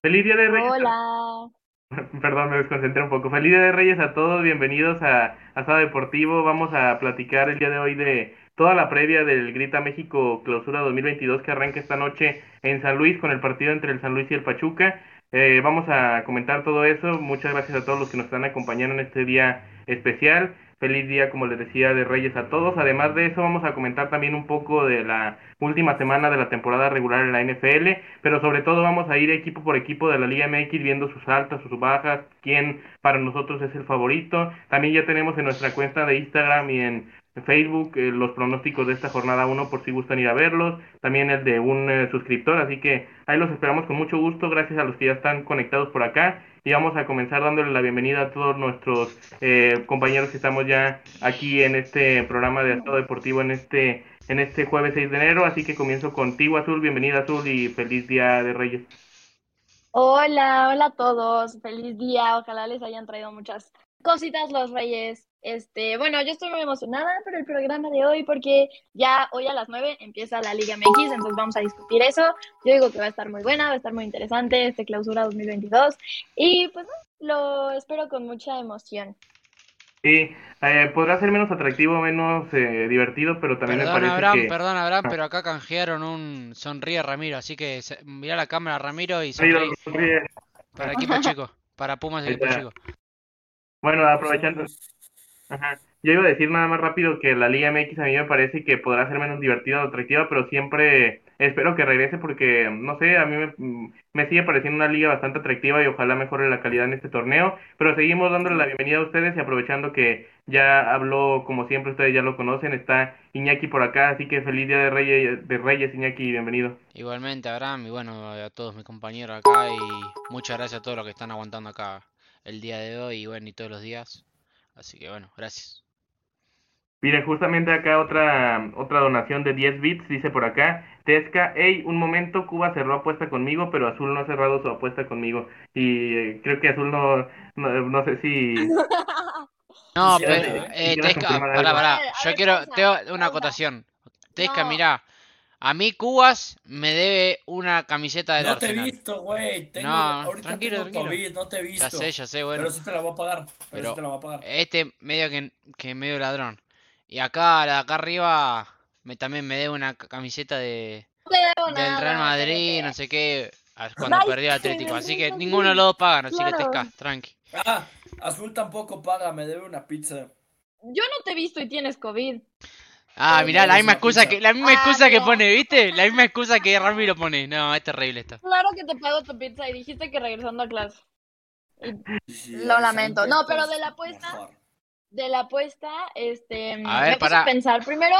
Feliz Día de Reyes. Hola. Perdón, me desconcentré un poco. Feliz Día de Reyes a todos, bienvenidos a Asado Deportivo. Vamos a platicar el día de hoy de toda la previa del Grita México Clausura 2022 que arranca esta noche en San Luis con el partido entre el San Luis y el Pachuca. Eh, vamos a comentar todo eso. Muchas gracias a todos los que nos están acompañando en este día especial. Feliz día, como les decía, de Reyes a todos. Además de eso, vamos a comentar también un poco de la última semana de la temporada regular en la NFL, pero sobre todo vamos a ir equipo por equipo de la Liga MX viendo sus altas, sus bajas, quién para nosotros es el favorito. También ya tenemos en nuestra cuenta de Instagram y en Facebook eh, los pronósticos de esta jornada 1 por si gustan ir a verlos, también el de un eh, suscriptor, así que ahí los esperamos con mucho gusto, gracias a los que ya están conectados por acá y vamos a comenzar dándole la bienvenida a todos nuestros eh, compañeros que estamos ya aquí en este programa de Estado Deportivo en este en este jueves 6 de enero, así que comienzo contigo Azul, bienvenida Azul y feliz día de Reyes. Hola, hola a todos, feliz día, ojalá les hayan traído muchas cositas los Reyes. Este, bueno, yo estoy muy emocionada por el programa de hoy porque ya hoy a las 9 empieza la Liga MX, entonces vamos a discutir eso. Yo digo que va a estar muy buena, va a estar muy interesante este clausura 2022 y pues lo espero con mucha emoción. Sí, eh, podrá ser menos atractivo, menos eh, divertido, pero también me parece Abraham, que... Perdón, Abraham, ah. pero acá canjearon un sonríe Ramiro, así que mira la cámara Ramiro y sonríe. sonríe. Para equipo chico, para Pumas equipo chico. Bueno, aprovechando... Ajá. Yo iba a decir nada más rápido que la Liga MX a mí me parece que podrá ser menos divertida o atractiva, pero siempre espero que regrese porque, no sé, a mí me, me, sigue pareciendo una liga bastante atractiva y ojalá mejore la calidad en este torneo. Pero seguimos dándole la bienvenida a ustedes y aprovechando que ya habló, como siempre, ustedes ya lo conocen, está Iñaki por acá, así que feliz día de Reyes, de Reyes Iñaki, bienvenido. Igualmente, Abraham, y bueno, a todos mis compañeros acá y muchas gracias a todos los que están aguantando acá el día de hoy y bueno, y todos los días. Así que bueno, gracias. Miren, justamente acá otra otra donación de 10 bits, dice por acá, Tesca, hey, un momento, Cuba cerró apuesta conmigo, pero Azul no ha cerrado su apuesta conmigo. Y eh, creo que Azul no, no, sé si... No, pero, eh, Tesca, para, para, yo quiero, tengo una acotación. Tesca, mira, a mí Cubas me debe una camiseta del no Arsenal. No te he visto, güey. no, ahorita tranquilo, tranquilo. COVID, no te he visto. Ya sé, ya sé, bueno. Pero eso te la voy a pagar. Pero, te la voy a pagar. Este medio que, que medio ladrón. Y acá, la de acá arriba, me, también me debe una camiseta de del Real Madrid, no sé qué, cuando perdió el Atlético. Así que ninguno de los dos pagan, así que te escas, tranqui. Ah, Azul tampoco paga, me debe una pizza. Yo no te he visto y tienes COVID. Ah, mirá, la misma excusa que la misma excusa que pone, ¿viste? La misma excusa que Ramiro pone. No, es terrible esto. Claro que te pago tu pizza y dijiste que regresando a clase. lo lamento. No, pero de la apuesta, de la apuesta, este, a ver, me para... pensar primero,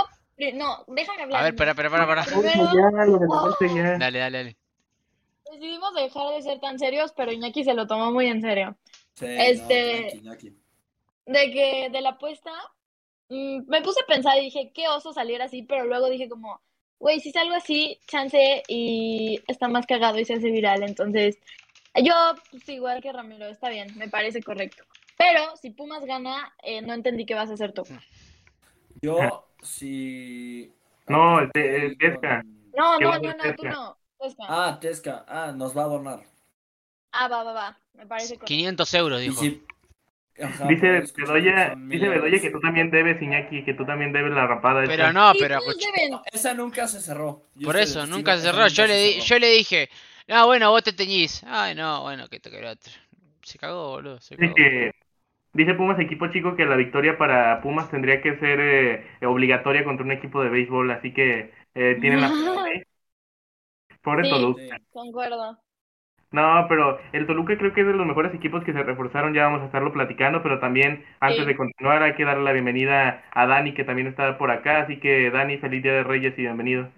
no, déjame hablar. A ver, espera, espera, para, para. Dale, dale, dale. Decidimos dejar de ser tan serios, pero Iñaki se lo tomó muy en serio. Sí, este, de que de la apuesta me puse a pensar y dije, qué oso salir así, pero luego dije como, güey, si salgo así, chance y está más cagado y se hace viral. Entonces, yo, pues igual que Ramiro, está bien, me parece correcto. Pero si Pumas gana, eh, no entendí qué vas a hacer tú. Yo, si... No, el, Tesca. No, no, no, no, tú no. Tesca. Ah, Tesca. Ah, nos va a donar. Ah, va, va, va. Me parece correcto. 500 euros, dijo dice Bedoya, dice Bedoya que tú también debes, Iñaki, que tú también debes la rapada. Pero no, pero... Esa nunca se cerró. Por eso, nunca se cerró. Yo le, yo le dije, no, bueno, vos te teñís. Ay, no, bueno, que te otro. Se cagó, boludo. Se cagó. Dice, dice Pumas, equipo chico, que la victoria para Pumas tendría que ser eh, obligatoria contra un equipo de béisbol, así que eh, tienen la... Pobre sí, Toluca. Concuerdo. No, pero el Toluca creo que es de los mejores equipos que se reforzaron, ya vamos a estarlo platicando, pero también antes de continuar hay que darle la bienvenida a Dani que también está por acá, así que Dani, feliz día de Reyes y bienvenido.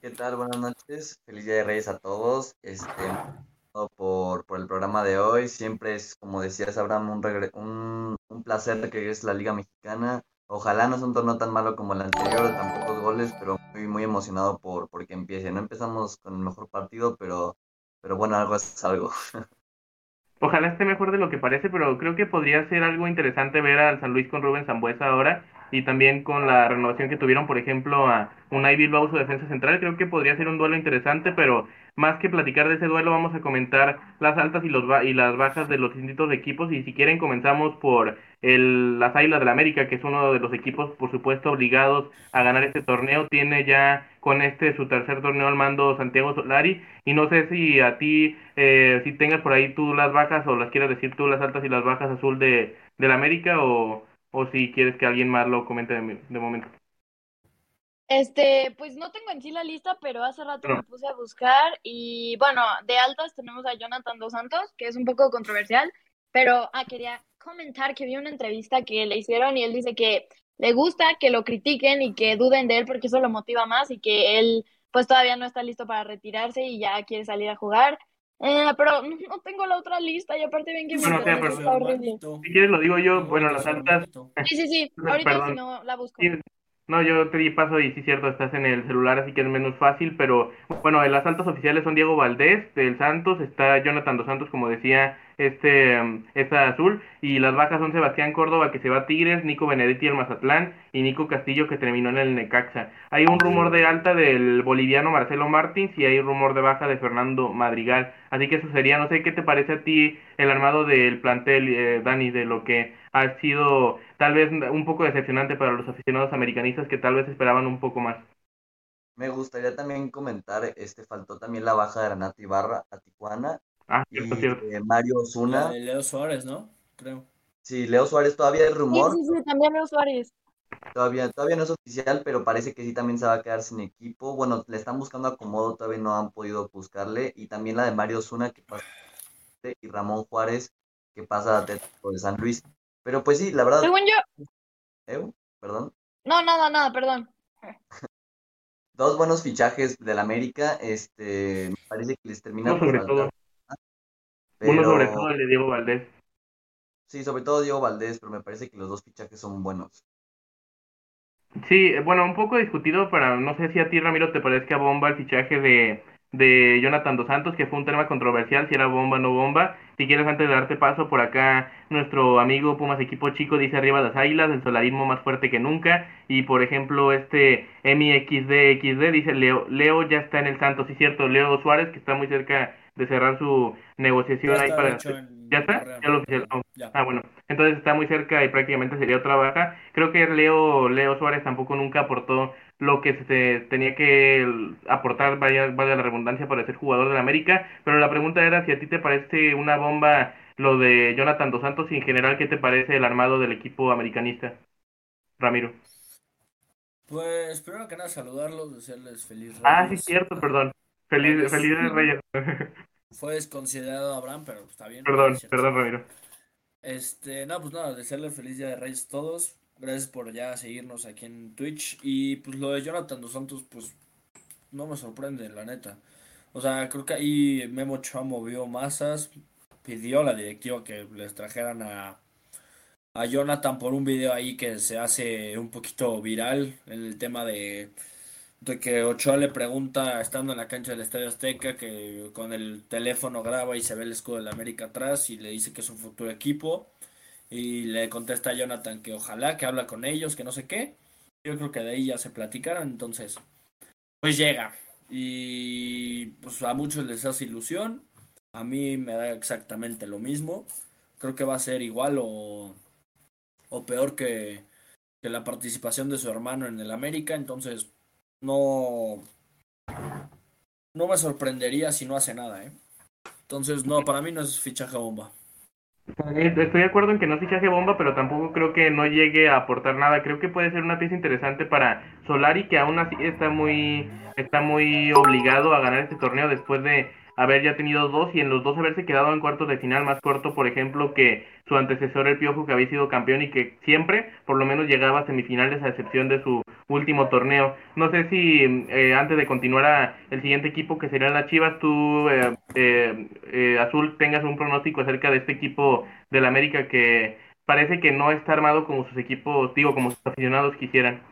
¿Qué tal? Buenas noches, feliz día de Reyes a todos. Este, por, por el programa de hoy, siempre es, como decías, Abraham, un, un, un placer que es la Liga Mexicana. Ojalá no sea un torneo tan malo como el anterior, tan pocos goles, pero muy, muy emocionado por, por que empiece. No empezamos con el mejor partido, pero pero bueno, algo es algo. Ojalá esté mejor de lo que parece, pero creo que podría ser algo interesante ver al San Luis con Rubén Zambuesa ahora. Y también con la renovación que tuvieron, por ejemplo, a Unai Bilbao, su defensa central, creo que podría ser un duelo interesante, pero más que platicar de ese duelo, vamos a comentar las altas y, los y las bajas de los distintos equipos. Y si quieren, comenzamos por el, las Águilas del la América, que es uno de los equipos, por supuesto, obligados a ganar este torneo. Tiene ya con este su tercer torneo al mando Santiago Solari. Y no sé si a ti, eh, si tengas por ahí tú las bajas o las quieras decir tú las altas y las bajas azul de, la América o, o si quieres que alguien más lo comente de momento. Este, pues no tengo en sí la lista, pero hace rato me puse a buscar y bueno, de altas tenemos a Jonathan Dos Santos, que es un poco controversial, pero ah, quería comentar que vi una entrevista que le hicieron y él dice que le gusta que lo critiquen y que duden de él porque eso lo motiva más y que él pues todavía no está listo para retirarse y ya quiere salir a jugar. Eh, pero no tengo la otra lista y aparte bien que me Si quieres lo digo yo, bueno, las altas. Sí, sí, sí, ahorita si no la busco. No, yo te di paso y sí, cierto, estás en el celular, así que es menos fácil, pero bueno, las altas oficiales son Diego Valdés del Santos, está Jonathan dos Santos, como decía, este, esta azul, y las bajas son Sebastián Córdoba, que se va a Tigres, Nico Benedetti al Mazatlán, y Nico Castillo, que terminó en el Necaxa. Hay un rumor de alta del boliviano Marcelo Martins, y hay rumor de baja de Fernando Madrigal, así que eso sería, no sé qué te parece a ti el armado del plantel, eh, Dani, de lo que ha sido tal vez un poco decepcionante para los aficionados americanistas que tal vez esperaban un poco más. Me gustaría también comentar, este faltó también la baja de Renato Ibarra a Tijuana. Ah, cierto, cierto. Mario Osuna. Leo Suárez, ¿no? Creo. Sí, Leo Suárez todavía hay rumor. Sí, sí, sí, también Leo Suárez. Todavía, todavía no es oficial, pero parece que sí también se va a quedar sin equipo. Bueno, le están buscando acomodo, todavía no han podido buscarle. Y también la de Mario Osuna que pasa y Ramón Juárez que pasa a de San Luis. Pero pues sí, la verdad. Según yo. ¿Eh? ¿Perdón? No, nada, nada, perdón. Dos buenos fichajes del América. Este, me parece que les termina Uno sobre Uno sobre todo el de Diego Valdés. Sí, sobre todo Diego Valdés, pero me parece que los dos fichajes son buenos. Sí, bueno, un poco discutido para, no sé si a ti Ramiro te parece que a bomba el fichaje de de Jonathan Dos Santos, que fue un tema controversial, si era bomba o no bomba. Si quieres, antes de darte paso, por acá nuestro amigo Pumas Equipo Chico dice arriba las águilas, el solarismo más fuerte que nunca. Y por ejemplo, este MXD dice Leo, Leo ya está en el Santos, sí cierto, Leo Suárez, que está muy cerca de cerrar su negociación ahí para... ¿Ya está? Ya lo Ah, bueno. Entonces está muy cerca y prácticamente sería otra baja. Creo que Leo, Leo Suárez tampoco nunca aportó lo que se tenía que aportar, vaya, vaya la redundancia, para ser jugador de la América. Pero la pregunta era si a ti te parece una bomba lo de Jonathan Dos Santos y en general, ¿qué te parece el armado del equipo americanista? Ramiro. Pues primero que nada saludarlos, desearles feliz Reyes. Ah, sí, cierto, perdón. Feliz, feliz Reyes. Fue desconsiderado Abraham, pero está bien. Perdón, perdón, Ramiro. Este, no, pues nada, desearles feliz día de Reyes a todos. Gracias por ya seguirnos aquí en Twitch. Y pues lo de Jonathan Dos Santos, pues no me sorprende, la neta. O sea, creo que ahí Memo Chua movió masas. Pidió a la directiva que les trajeran a, a Jonathan por un video ahí que se hace un poquito viral en el tema de de que Ochoa le pregunta, estando en la cancha del Estadio Azteca, que con el teléfono graba y se ve el escudo de la América atrás y le dice que es un futuro equipo. Y le contesta a Jonathan que ojalá, que habla con ellos, que no sé qué. Yo creo que de ahí ya se platicaron, entonces, pues llega. Y pues a muchos les hace ilusión. A mí me da exactamente lo mismo. Creo que va a ser igual o, o peor que, que la participación de su hermano en el América. Entonces, no, no me sorprendería si no hace nada, ¿eh? Entonces, no, para mí no es fichaje bomba. Estoy de acuerdo en que no es fichaje bomba, pero tampoco creo que no llegue a aportar nada. Creo que puede ser una pieza interesante para Solari, que aún así está muy, está muy obligado a ganar este torneo después de haber ya tenido dos y en los dos haberse quedado en cuartos de final más corto, por ejemplo, que su antecesor el Piojo, que había sido campeón y que siempre, por lo menos, llegaba a semifinales a excepción de su último torneo. No sé si eh, antes de continuar a el siguiente equipo, que serían las Chivas, tú, eh, eh, Azul, tengas un pronóstico acerca de este equipo del América que parece que no está armado como sus equipos, digo, como sus aficionados quisieran.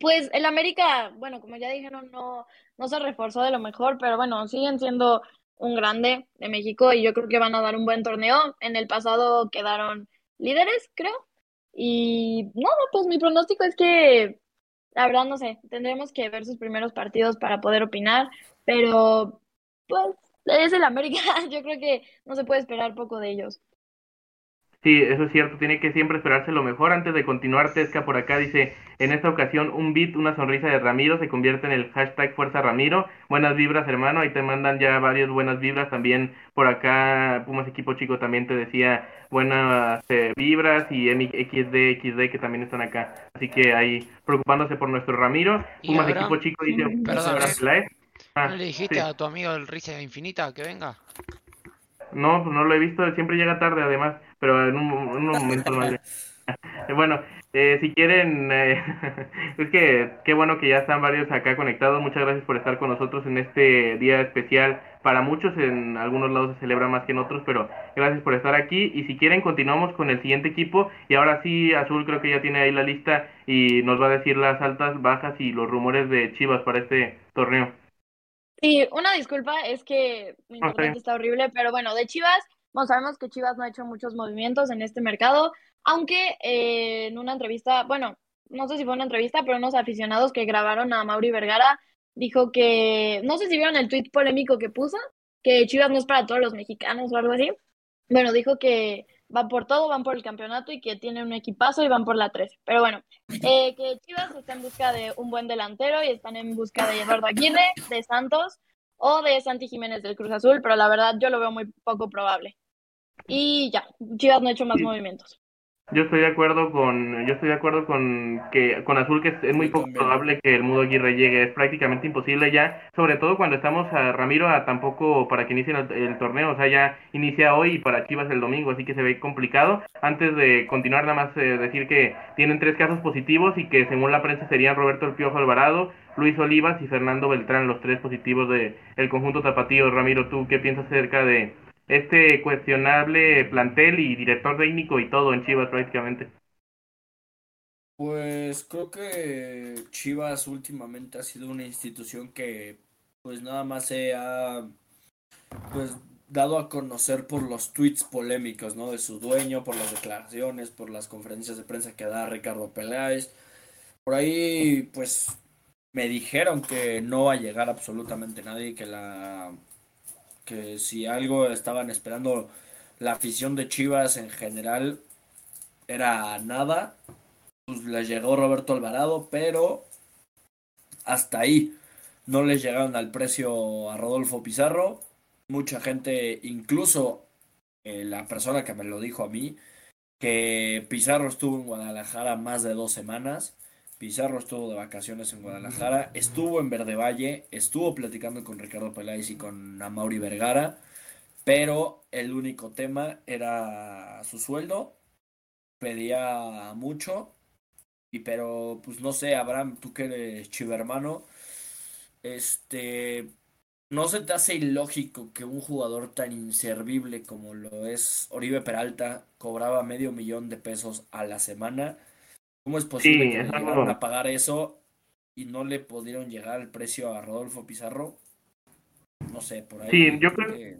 Pues el América, bueno, como ya dijeron, no, no se reforzó de lo mejor, pero bueno, siguen siendo un grande de México y yo creo que van a dar un buen torneo. En el pasado quedaron líderes, creo. Y no, pues mi pronóstico es que, la verdad, no sé, tendremos que ver sus primeros partidos para poder opinar, pero pues es el América, yo creo que no se puede esperar poco de ellos. Sí, eso es cierto, tiene que siempre esperarse lo mejor. Antes de continuar, Tesca por acá dice, en esta ocasión un beat, una sonrisa de Ramiro se convierte en el hashtag Fuerza Ramiro. Buenas vibras, hermano, ahí te mandan ya varias buenas vibras también. Por acá, Pumas Equipo Chico también te decía buenas eh, vibras y MXD, XD que también están acá. Así que ahí preocupándose por nuestro Ramiro. Pumas Equipo Chico dice, Perdón, ¿eh? ah, ¿no le dijiste a tu amigo el Risa Infinita que venga? No, pues no lo he visto, siempre llega tarde además pero en un, momento más. bueno, eh, si quieren, eh, es que qué bueno que ya están varios acá conectados. Muchas gracias por estar con nosotros en este día especial. Para muchos, en algunos lados se celebra más que en otros, pero gracias por estar aquí. Y si quieren, continuamos con el siguiente equipo. Y ahora sí, Azul creo que ya tiene ahí la lista y nos va a decir las altas, bajas y los rumores de Chivas para este torneo. Sí, una disculpa, es que mi internet está horrible, pero bueno, de Chivas bueno, sabemos que Chivas no ha hecho muchos movimientos en este mercado, aunque eh, en una entrevista, bueno, no sé si fue una entrevista, pero unos aficionados que grabaron a Mauri Vergara dijo que, no sé si vieron el tweet polémico que puso, que Chivas no es para todos los mexicanos o algo así. Bueno, dijo que van por todo, van por el campeonato y que tienen un equipazo y van por la 3. Pero bueno, eh, que Chivas está en busca de un buen delantero y están en busca de Eduardo Aguirre, de Santos o de Santi Jiménez del Cruz Azul, pero la verdad yo lo veo muy poco probable. Y ya, Chivas no ha hecho más movimientos. Yo estoy de acuerdo con, yo estoy de acuerdo con que con Azul que es, muy poco probable que el Mudo Aguirre llegue, es prácticamente imposible ya, sobre todo cuando estamos a Ramiro a tampoco para que inicie el, torneo, o sea ya inicia hoy y para Chivas el domingo, así que se ve complicado. Antes de continuar nada más eh, decir que tienen tres casos positivos y que según la prensa serían Roberto El Piojo Alvarado, Luis Olivas y Fernando Beltrán, los tres positivos de el conjunto tapatío. Ramiro, ¿tú qué piensas acerca de este cuestionable plantel y director técnico y todo en Chivas prácticamente. Pues creo que Chivas últimamente ha sido una institución que pues nada más se ha pues dado a conocer por los tweets polémicos, ¿no? De su dueño, por las declaraciones, por las conferencias de prensa que da Ricardo Peláez. Por ahí pues me dijeron que no va a llegar absolutamente nadie, que la que si algo estaban esperando la afición de Chivas en general era nada, pues les llegó Roberto Alvarado, pero hasta ahí. No les llegaron al precio a Rodolfo Pizarro. Mucha gente, incluso eh, la persona que me lo dijo a mí, que Pizarro estuvo en Guadalajara más de dos semanas Pizarro estuvo de vacaciones en Guadalajara, estuvo en Verde Valle, estuvo platicando con Ricardo Peláez y con Amaury Vergara, pero el único tema era su sueldo, pedía mucho, y pero pues no sé, Abraham, tú que eres chivermano, este, ¿no se te hace ilógico que un jugador tan inservible como lo es Oribe Peralta cobraba medio millón de pesos a la semana? ¿Cómo es posible que llegaron a pagar eso y no le pudieron llegar el precio a Rodolfo Pizarro? No sé, por ahí. Sí, yo creo que...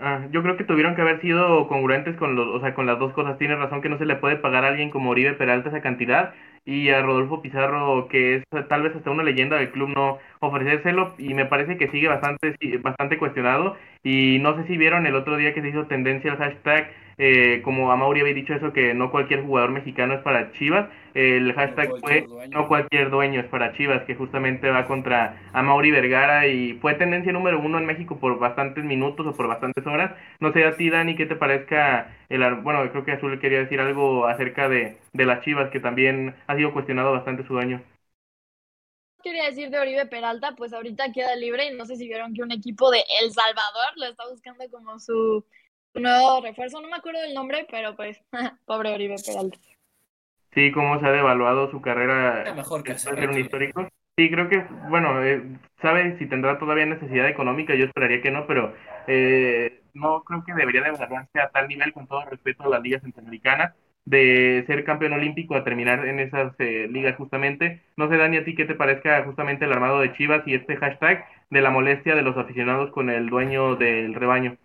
Ah, yo creo que tuvieron que haber sido congruentes con los, o sea, con las dos cosas. Tiene razón que no se le puede pagar a alguien como Oribe Peralta esa cantidad y a Rodolfo Pizarro, que es tal vez hasta una leyenda del club, no ofrecérselo y me parece que sigue bastante, bastante cuestionado y no sé si vieron el otro día que se hizo tendencia el hashtag eh, como Amauri había dicho eso, que no cualquier jugador mexicano es para Chivas, el hashtag fue no cualquier dueño es para Chivas, que justamente va contra Amauri Vergara y fue tendencia número uno en México por bastantes minutos o por bastantes horas. No sé a ti, Dani, qué te parezca, el, bueno, creo que Azul quería decir algo acerca de, de las Chivas, que también ha sido cuestionado bastante su dueño quería decir de Oribe Peralta, pues ahorita queda libre y no sé si vieron que un equipo de El Salvador lo está buscando como su nuevo refuerzo, no me acuerdo del nombre, pero pues, pobre Oribe Peralta. Sí, cómo se ha devaluado su carrera. mejor que ser un histórico. Sí, creo que, bueno, eh, sabe si tendrá todavía necesidad económica, yo esperaría que no, pero eh, no creo que debería de a tal nivel, con todo respeto a las ligas centroamericanas, de ser campeón olímpico a terminar en esas eh, ligas justamente. No sé, Dani, a ti qué te parezca justamente el armado de Chivas y este hashtag de la molestia de los aficionados con el dueño del rebaño.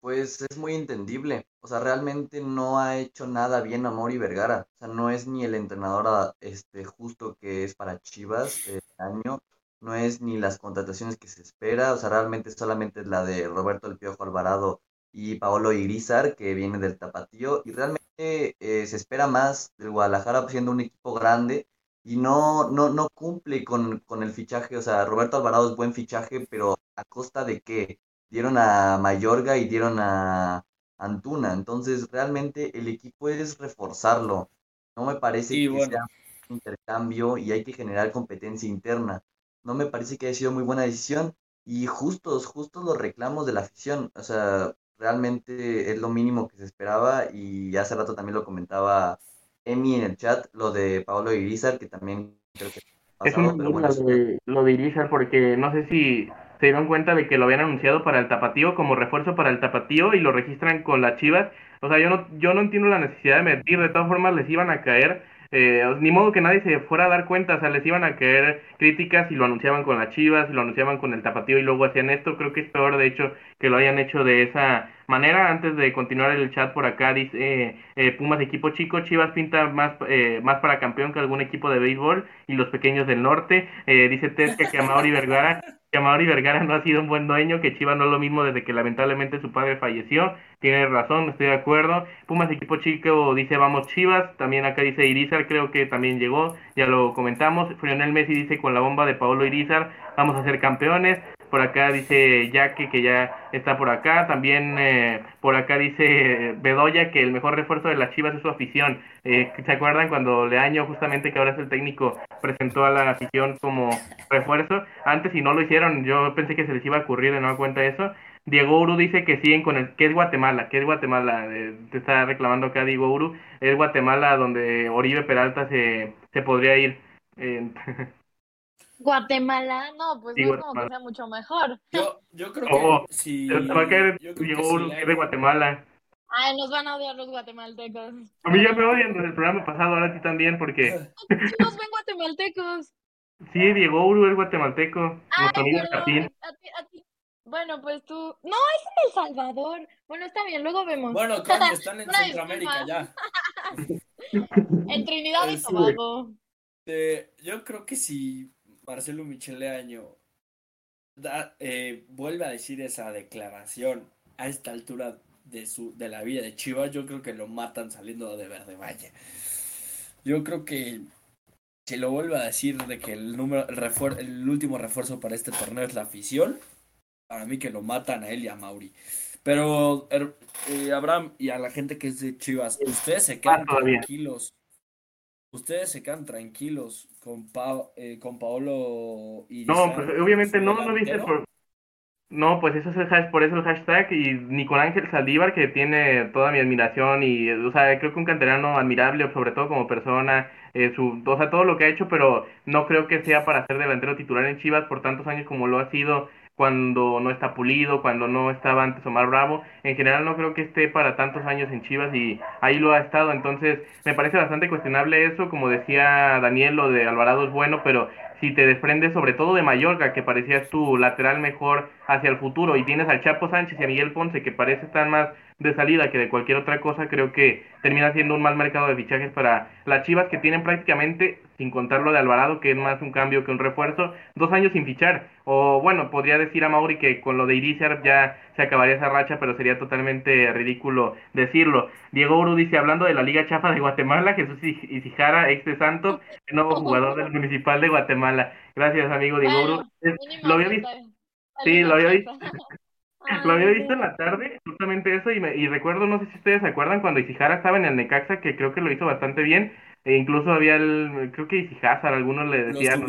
Pues es muy entendible. O sea, realmente no ha hecho nada bien a Mauri Vergara. O sea, no es ni el entrenador ah, este, justo que es para Chivas este año. No es ni las contrataciones que se espera. O sea, realmente solamente es la de Roberto El Piojo Alvarado y Paolo Irizar, que viene del Tapatío. Y realmente eh, se espera más del Guadalajara siendo un equipo grande y no, no, no cumple con, con el fichaje. O sea, Roberto Alvarado es buen fichaje, pero ¿a costa de qué? Dieron a Mayorga y dieron a Antuna. Entonces, realmente el equipo es reforzarlo. No me parece que sea un intercambio y hay que generar competencia interna. No me parece que haya sido muy buena decisión y justos, justos los reclamos de la afición. O sea, realmente es lo mínimo que se esperaba y hace rato también lo comentaba Emi en el chat, lo de Pablo Irizar, que también creo que... es un bueno, de, lo de Irizar porque no sé si se dieron cuenta de que lo habían anunciado para el tapatío como refuerzo para el tapatío y lo registran con las chivas. O sea, yo no, yo no entiendo la necesidad de medir, de todas formas les iban a caer eh, ni modo que nadie se fuera a dar cuenta, o sea, les iban a caer críticas y lo anunciaban con las chivas, y lo anunciaban con el tapatío y luego hacían esto. Creo que es peor, de hecho, que lo hayan hecho de esa manera. Antes de continuar el chat por acá, dice eh, Pumas equipo chico, Chivas pinta más, eh, más para campeón que algún equipo de béisbol y los pequeños del norte. Eh, dice Tesca que Amaury Vergara que Mauri Vergara no ha sido un buen dueño, que Chivas no es lo mismo desde que lamentablemente su padre falleció. Tiene razón, estoy de acuerdo. Pumas equipo chico dice vamos Chivas. También acá dice Irizar, creo que también llegó, ya lo comentamos. Frionel Messi dice con la bomba de Paolo Irizar, vamos a ser campeones. Por acá dice Jaque que ya está por acá. También eh, por acá dice Bedoya que el mejor refuerzo de las Chivas es su afición. Eh, ¿Se acuerdan cuando Leaño, justamente que ahora es el técnico, presentó a la afición como refuerzo? Antes si no lo hicieron, yo pensé que se les iba a ocurrir de nueva cuenta eso. Diego Uru dice que siguen con el que es Guatemala, que es Guatemala, eh, te está reclamando acá Diego Uru, es Guatemala donde Oribe Peralta se, se podría ir. Guatemala, no, pues no es como que sea mucho mejor. Yo, yo creo que oh, si... Va a caer que es de Guatemala. Ay, nos van a odiar los guatemaltecos. A mí ya me odian desde el programa pasado, ahora sí también, porque... Nos ven guatemaltecos. Sí, Diego Uru es guatemalteco. Ay, pero, a ti, a ti, bueno, pues tú. No, es en El Salvador. Bueno, está bien, luego vemos. Bueno, claro, están en Centroamérica ya. en Trinidad y Tobago. Eh, yo creo que si Marcelo Micheleaño da, eh, vuelve a decir esa declaración a esta altura de su de la vida de Chivas, yo creo que lo matan saliendo de Verde Valle. Yo creo que si lo vuelve a decir de que el número el, el último refuerzo para este torneo es la afición, para mí que lo matan a él y a Mauri. Pero, er, eh, Abraham, y a la gente que es de Chivas, ustedes se quedan tranquilos. Ustedes se quedan tranquilos con, eh, con Paolo y... No, pues obviamente no, no dice por... No, pues eso es el por eso el hashtag y ni con Ángel Saldívar que tiene toda mi admiración y o sea creo que un canterano admirable sobre todo como persona eh, su o sea todo lo que ha hecho pero no creo que sea para ser delantero titular en Chivas por tantos años como lo ha sido cuando no está pulido, cuando no estaba antes Omar Bravo. En general no creo que esté para tantos años en Chivas y ahí lo ha estado. Entonces me parece bastante cuestionable eso. Como decía Daniel, lo de Alvarado es bueno, pero si te desprendes sobre todo de Mallorca, que parecías tu lateral mejor hacia el futuro, y tienes al Chapo Sánchez y a Miguel Ponce, que parece estar más de salida que de cualquier otra cosa, creo que termina siendo un mal mercado de fichajes para las Chivas, que tienen prácticamente, sin contar lo de Alvarado, que es más un cambio que un refuerzo, dos años sin fichar. O bueno, podría decir a Mauri que con lo de Irizar ya se acabaría esa racha, pero sería totalmente ridículo decirlo. Diego Uru dice, hablando de la Liga Chafa de Guatemala, Jesús Isijara, ex de Santos, el nuevo jugador del Municipal de Guatemala. Gracias, amigo Diego Uru. Lo había visto. Sí, lo había visto. Lo había visto en la tarde, justamente eso, y, me, y recuerdo, no sé si ustedes se acuerdan, cuando Isijara estaba en el Necaxa, que creo que lo hizo bastante bien, e incluso había el, creo que Isijazar, algunos le decían,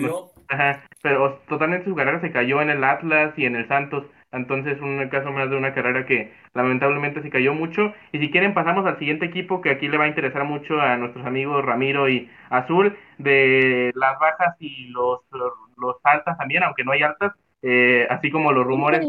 ajá, pero totalmente su carrera se cayó en el Atlas y en el Santos, entonces un caso más de una carrera que lamentablemente se cayó mucho, y si quieren pasamos al siguiente equipo que aquí le va a interesar mucho a nuestros amigos Ramiro y Azul, de las bajas y los, los altas también, aunque no hay altas, eh, así como los rumores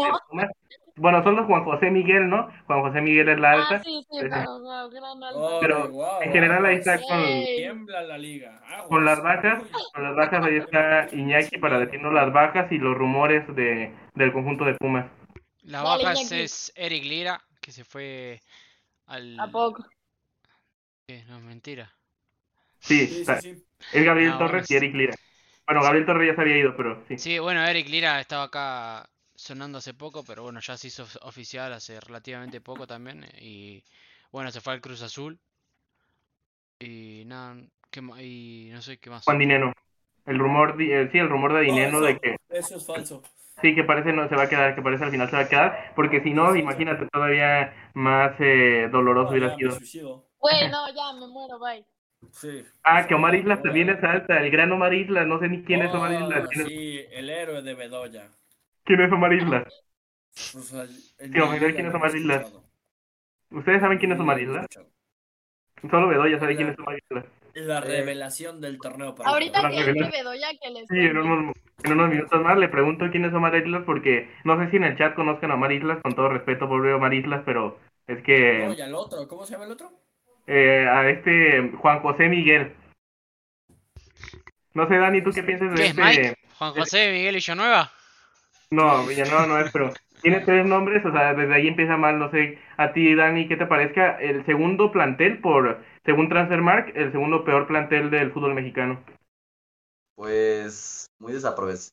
bueno, son los Juan José Miguel, ¿no? Juan José Miguel es la alta. Ah, sí, sí, pero, pero en general ahí está con, la liga. con las bajas, con las bajas ahí está Iñaki para decirnos las bajas y los rumores de, del conjunto de Pumas. La baja es Eric Lira, que se fue al... ¿A poco? No, mentira. Sí, sí, sí, es Gabriel Torres y Eric Lira. Bueno, Gabriel Torres ya se había ido, pero sí. Sí, bueno, Eric Lira estaba acá sonando hace poco, pero bueno, ya se hizo oficial hace relativamente poco también. Y bueno, se fue al Cruz Azul. Y nada, ¿qué, y no sé qué más. Juan Dineno. El rumor, eh, sí, el rumor de Dineno de que... Eso es falso. Sí, que parece no se va a quedar, que parece al final se va a quedar, porque si no, imagínate, todavía más eh, doloroso hubiera sido. Bueno, ya me muero, bye. Sí. Ah, que Omar Islas también es alta, el gran Omar Islas, no sé ni quién es Omar Islas. sí, el héroe de Bedoya. ¿Quién es Omar Islas? Pues el, quién es Omar Islas. ¿Ustedes saben quién es Omar Islas? Solo Bedoya sabe quién es Omar Islas. La revelación del torneo para Ahorita que es Bedoya que les Sí, en unos, en unos, minutos más le pregunto quién es Omar Islas porque no sé si en el chat conozcan a Omar Islas, con todo respeto por Omar Islas, pero es que... Oye, al otro, ¿cómo se llama el otro? Eh, a este Juan José Miguel. No sé, Dani, ¿tú qué piensas de este? ¿Juan José Miguel Villanueva? No, Villanueva no es, pero tiene tres nombres, o sea, desde ahí empieza mal, no sé, a ti, Dani, ¿qué te parezca el segundo plantel por, según Transfermark, el segundo peor plantel del fútbol mexicano? Pues muy,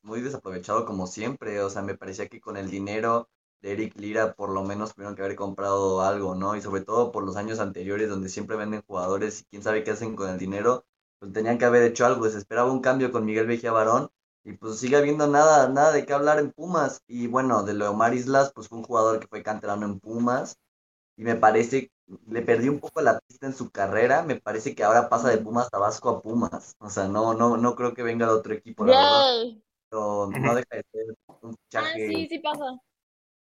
muy desaprovechado como siempre, o sea, me parecía que con el dinero de Eric Lira por lo menos tuvieron que haber comprado algo, ¿no? Y sobre todo por los años anteriores donde siempre venden jugadores y quién sabe qué hacen con el dinero, pues tenían que haber hecho algo, se esperaba un cambio con Miguel Vejía Barón y pues sigue habiendo nada, nada de qué hablar en Pumas. Y bueno, de Leomar Islas, pues fue un jugador que fue canterano en Pumas. Y me parece, le perdió un poco la pista en su carrera. Me parece que ahora pasa de Pumas Tabasco a Pumas. O sea, no, no, no creo que venga de otro equipo, la verdad. Pero no deja de ser un fichaje. Ah, sí, sí pasa.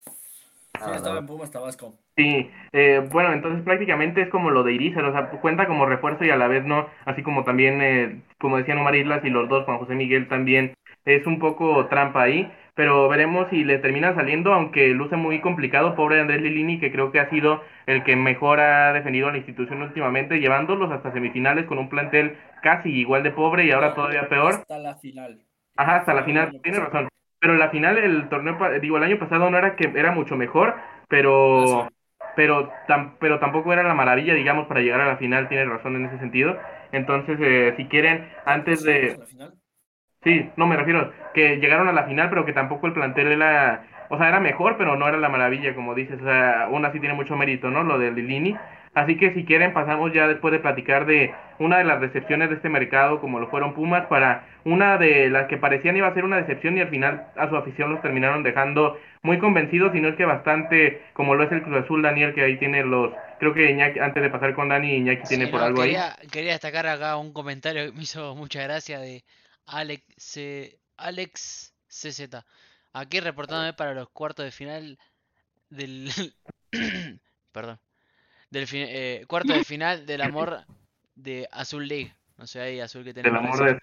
Sí, estaba en Pumas Tabasco. Sí, eh, bueno, entonces prácticamente es como lo de Irizar, o sea, cuenta como refuerzo y a la vez no, así como también, eh, como decían Omar Islas y los dos, Juan José Miguel también es un poco trampa ahí, pero veremos si le termina saliendo, aunque luce muy complicado, pobre Andrés Lilini, que creo que ha sido el que mejor ha defendido a la institución últimamente, llevándolos hasta semifinales con un plantel casi igual de pobre y ahora todavía peor. Hasta la final. Ajá, hasta la final, tiene razón. Pero la final, el torneo, digo, el año pasado no era que era mucho mejor, pero... Pero, pero tampoco era la maravilla, digamos, para llegar a la final, tiene razón en ese sentido. Entonces, eh, si quieren, antes de... Sí, no me refiero que llegaron a la final, pero que tampoco el plantel era, o sea, era mejor, pero no era la maravilla, como dices, o sea, aún así tiene mucho mérito, ¿no? Lo de Lilini. Así que si quieren pasamos ya después de platicar de una de las decepciones de este mercado, como lo fueron Pumas, para una de las que parecían iba a ser una decepción y al final a su afición los terminaron dejando muy convencidos, sino es que bastante, como lo es el Cruz Azul, Daniel, que ahí tiene los, creo que Iñaki, antes de pasar con Dani, Iñaki tiene por algo ahí. Quería destacar acá un comentario que me hizo mucha gracia de Alex, C, Alex CZ. Aquí reportándome para los cuartos de final del. perdón. Del eh, cuarto de final del amor de Azul League. No sé, ahí Azul que tenemos. El amor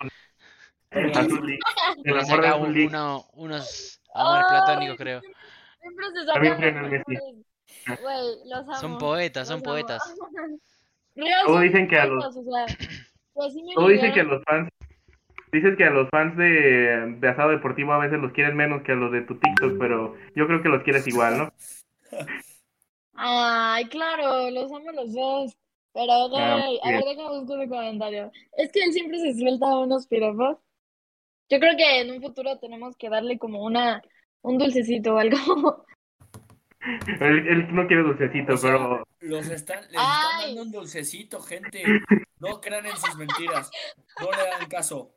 de Azul League. El amor de Azul League. unos amores platónicos, creo. Son poetas, son poetas. Todos dicen que a los. Todos dicen que a los fans Dices que a los fans de, de, Asado Deportivo a veces los quieres menos que a los de tu TikTok, pero yo creo que los quieres igual, ¿no? Ay, claro, los amo los dos. Pero, ah, a ver, déjame buscar un comentario. Es que él siempre se suelta unos piropos. Yo creo que en un futuro tenemos que darle como una un dulcecito o algo. Él, no quiere dulcecito, pero. Los están, les están dando un dulcecito, gente. No crean en sus mentiras. No le hagan caso.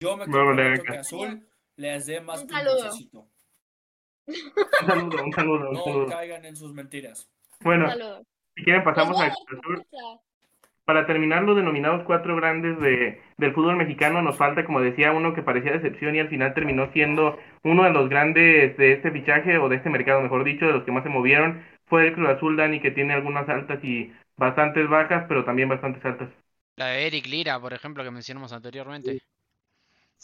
Yo me comprometo que Azul les dé más un saludo. Un saludo, un saludo, un saludo. No caigan en sus mentiras. Bueno, si quieren pasamos a Para terminar los denominados cuatro grandes de, del fútbol mexicano, nos falta, como decía, uno que parecía decepción y al final terminó siendo uno de los grandes de este fichaje, o de este mercado, mejor dicho, de los que más se movieron. Fue el Cruz Azul, Dani, que tiene algunas altas y bastantes bajas, pero también bastantes altas. La de Eric Lira, por ejemplo, que mencionamos anteriormente. Sí,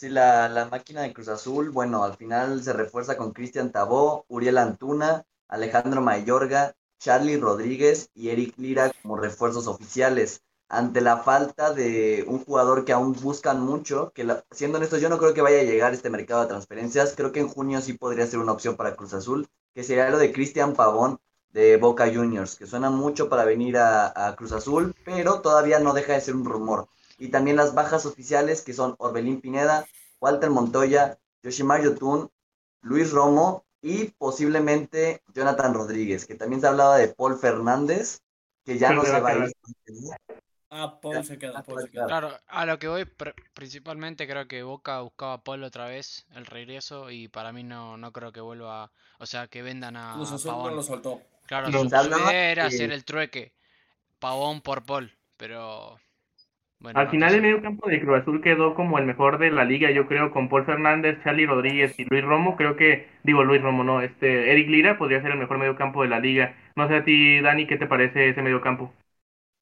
la, la, máquina de Cruz Azul, bueno, al final se refuerza con Cristian Tabó, Uriel Antuna, Alejandro Mayorga, Charlie Rodríguez y Eric Lira como refuerzos oficiales. ante la falta de un jugador que aún buscan mucho, que siendo honestos, yo no creo que vaya a llegar este mercado de transferencias, creo que en junio sí podría ser una opción para Cruz Azul, que sería lo de Cristian Pavón de Boca Juniors, que suena mucho para venir a, a, Cruz Azul, pero todavía no deja de ser un rumor. Y también las bajas oficiales, que son Orbelín Pineda, Walter Montoya, Yoshimar Yotun, Luis Romo y posiblemente Jonathan Rodríguez, que también se hablaba de Paul Fernández, que ya no se va a ir. Ah, Paul se queda, Claro, a lo que voy, principalmente creo que Boca buscaba a Paul otra vez, el regreso, y para mí no, no creo que vuelva, o sea, que vendan a Pavón. lo soltó. Claro, su idea era hacer el trueque, Pavón por Paul, pero al final el medio campo de Cruz Azul quedó como el mejor de la liga, yo creo, con Paul Fernández, Charlie Rodríguez y Luis Romo, creo que, digo Luis Romo, no, este, Eric Lira podría ser el mejor medio campo de la liga. No sé a ti, Dani, ¿qué te parece ese medio campo?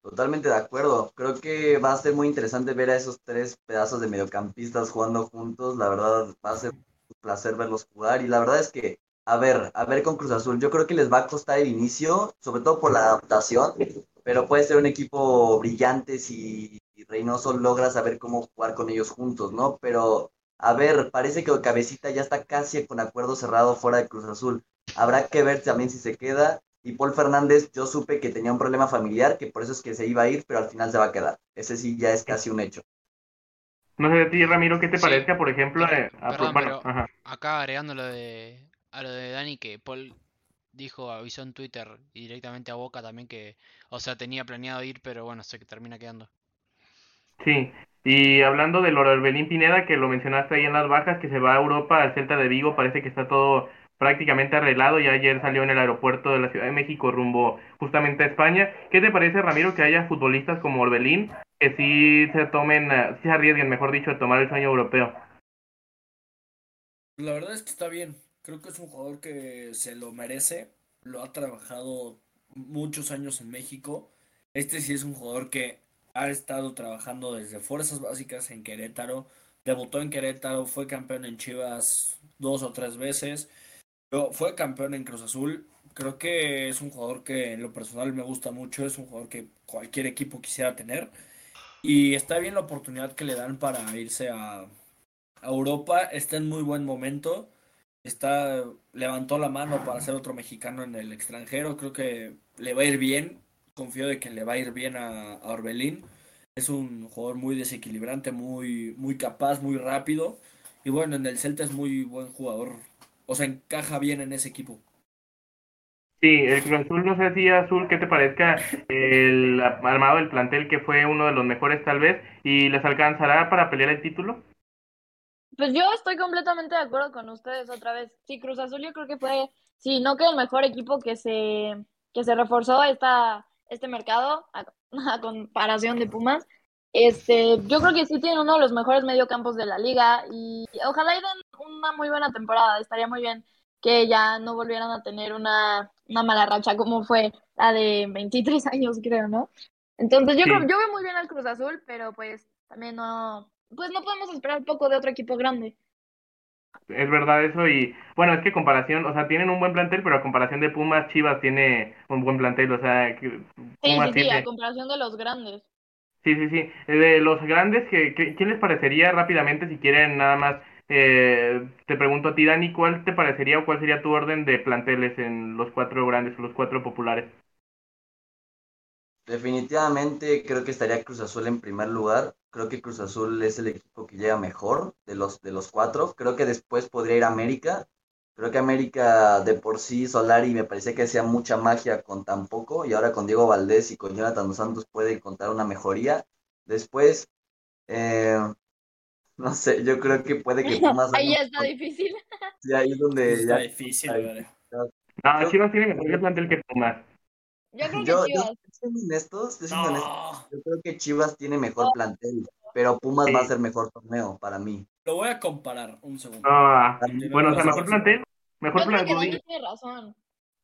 Totalmente de acuerdo. Creo que va a ser muy interesante ver a esos tres pedazos de mediocampistas jugando juntos. La verdad, va a ser un placer verlos jugar. Y la verdad es que, a ver, a ver con Cruz Azul, yo creo que les va a costar el inicio, sobre todo por la adaptación, pero puede ser un equipo brillante si Reynoso logra saber cómo jugar con ellos juntos, ¿no? Pero, a ver, parece que Cabecita ya está casi con acuerdo cerrado fuera de Cruz Azul. Habrá que ver también si se queda. Y Paul Fernández, yo supe que tenía un problema familiar, que por eso es que se iba a ir, pero al final se va a quedar. Ese sí ya es casi un hecho. No sé de ti, Ramiro, ¿qué te parezca, por ejemplo? Eh, acá agregando lo de, a lo de Dani, que Paul dijo, avisó en Twitter y directamente a Boca también que, o sea, tenía planeado ir, pero bueno, sé que termina quedando. Sí, y hablando del Orbelín Pineda, que lo mencionaste ahí en las bajas, que se va a Europa, al Celta de Vigo, parece que está todo prácticamente arreglado. Ya ayer salió en el aeropuerto de la Ciudad de México rumbo justamente a España. ¿Qué te parece, Ramiro, que haya futbolistas como Orbelín que sí se tomen, sí se arriesguen, mejor dicho, a tomar el sueño europeo? La verdad es que está bien. Creo que es un jugador que se lo merece. Lo ha trabajado muchos años en México. Este sí es un jugador que ha estado trabajando desde fuerzas básicas en Querétaro, debutó en Querétaro, fue campeón en Chivas dos o tres veces, fue campeón en Cruz Azul. Creo que es un jugador que en lo personal me gusta mucho, es un jugador que cualquier equipo quisiera tener. Y está bien la oportunidad que le dan para irse a, a Europa, está en muy buen momento está levantó la mano para ser otro mexicano en el extranjero. Creo que le va a ir bien confío de que le va a ir bien a, Orbelín. Es un jugador muy desequilibrante, muy, muy capaz, muy rápido. Y bueno, en el Celta es muy buen jugador. O sea, encaja bien en ese equipo. Sí, el Cruz Azul, no sé si Azul, ¿qué te parezca el armado del plantel que fue uno de los mejores tal vez? ¿Y les alcanzará para pelear el título? Pues yo estoy completamente de acuerdo con ustedes otra vez. Sí, Cruz Azul yo creo que fue, sí, no que el mejor equipo que se, que se reforzó esta, este mercado a, comparación de Pumas. Este, yo creo que sí tienen uno de los mejores mediocampos de la liga y ojalá y den una muy buena temporada. Estaría muy bien que ya no volvieran a tener una, una mala racha como fue la de 23 años, creo, ¿no? Entonces yo, creo, yo veo muy bien al Cruz Azul, pero pues también no, pues no podemos esperar poco de otro equipo grande. Es verdad eso y bueno, es que comparación, o sea, tienen un buen plantel, pero a comparación de Pumas, Chivas tiene un buen plantel, o sea, sí, sí, sí, a comparación de los grandes. Sí, sí, sí, eh, de los grandes, ¿qué, quién les parecería rápidamente si quieren nada más? Eh, te pregunto a ti, Dani, ¿cuál te parecería o cuál sería tu orden de planteles en los cuatro grandes o los cuatro populares? Definitivamente creo que estaría Cruz Azul en primer lugar. Creo que Cruz Azul es el equipo que llega mejor de los, de los cuatro. Creo que después podría ir América. Creo que América de por sí, Solari, me parecía que hacía mucha magia con tan poco. Y ahora con Diego Valdés y con Jonathan Dos Santos puede encontrar una mejoría. Después, eh, no sé, yo creo que puede que Pumas. ahí ya está difícil. Sí, ahí es donde está difícil, No, Chivas tiene mejor plantel que Pumas. Yo creo que yo, Chivas. Yo, creo que Chivas tiene mejor plantel, pero Pumas va a ser mejor torneo para mí. Lo voy a comparar, un segundo. Ah, bueno, o sea, mejor plantel. Mejor plantel.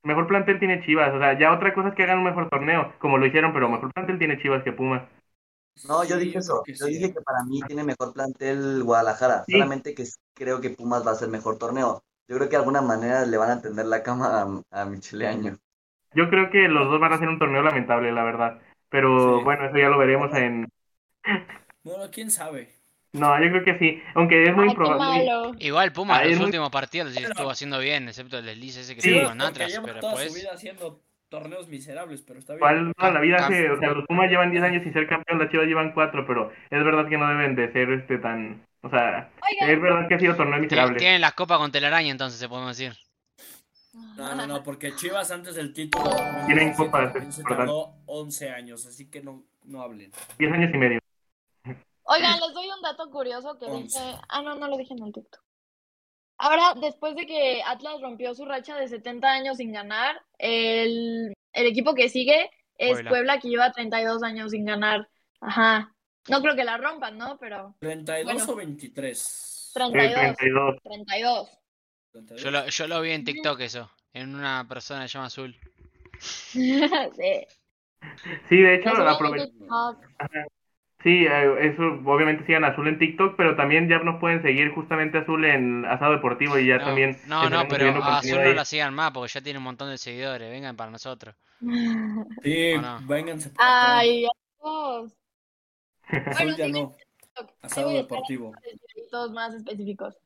Mejor plantel tiene Chivas, o sea, ya otra cosa es que hagan un mejor torneo, como lo hicieron, pero mejor plantel tiene Chivas que Pumas. No, yo dije eso. Yo dije que para mí tiene mejor plantel Guadalajara. Solamente que creo que Pumas va a ser mejor torneo. Yo creo que de alguna manera le van a tender la cama a, a Michele Año. Yo creo que los dos van a hacer un torneo lamentable, la verdad. Pero bueno, eso ya lo veremos en... Bueno, quién sabe. No, yo creo que sí, aunque es muy improbable. Igual Puma en los últimos partidos estuvo haciendo bien, excepto el deslice ese que se con Atlas, pero toda su vida haciendo torneos miserables, pero está bien. ¿Cuál toda la vida hace, o sea, los Pumas llevan 10 años sin ser campeón, las Chivas llevan 4, pero es verdad que no deben de ser este tan, o sea, es verdad que ha sido torneo miserable. Tienen las copas con telaraña entonces, se podemos decir. No, no, no, porque Chivas antes del título tienen copas, se tardó 11 años, así que no, no hablen. 10 años y medio. Oigan, les doy un dato curioso que dice. Ah, no, no lo dije en el TikTok. Ahora, después de que Atlas rompió su racha de 70 años sin ganar, el, el equipo que sigue es Puebla. que lleva 32 años sin ganar. Ajá. No creo que la rompan, ¿no? Pero. ¿32 o 23? 32. 32. Yo, lo, yo lo vi en TikTok eso, en una persona que se llama Azul. sí. Sí, de hecho, aproveché. Sí, eh, eso obviamente sigan Azul en TikTok, pero también ya nos pueden seguir justamente Azul en Asado Deportivo y ya también. No, no, pero a Azul no la sigan más porque ya tiene un montón de seguidores. Vengan para nosotros. Sí, vénganse. Ay, Azul ya no. Asado Deportivo. Más específicos.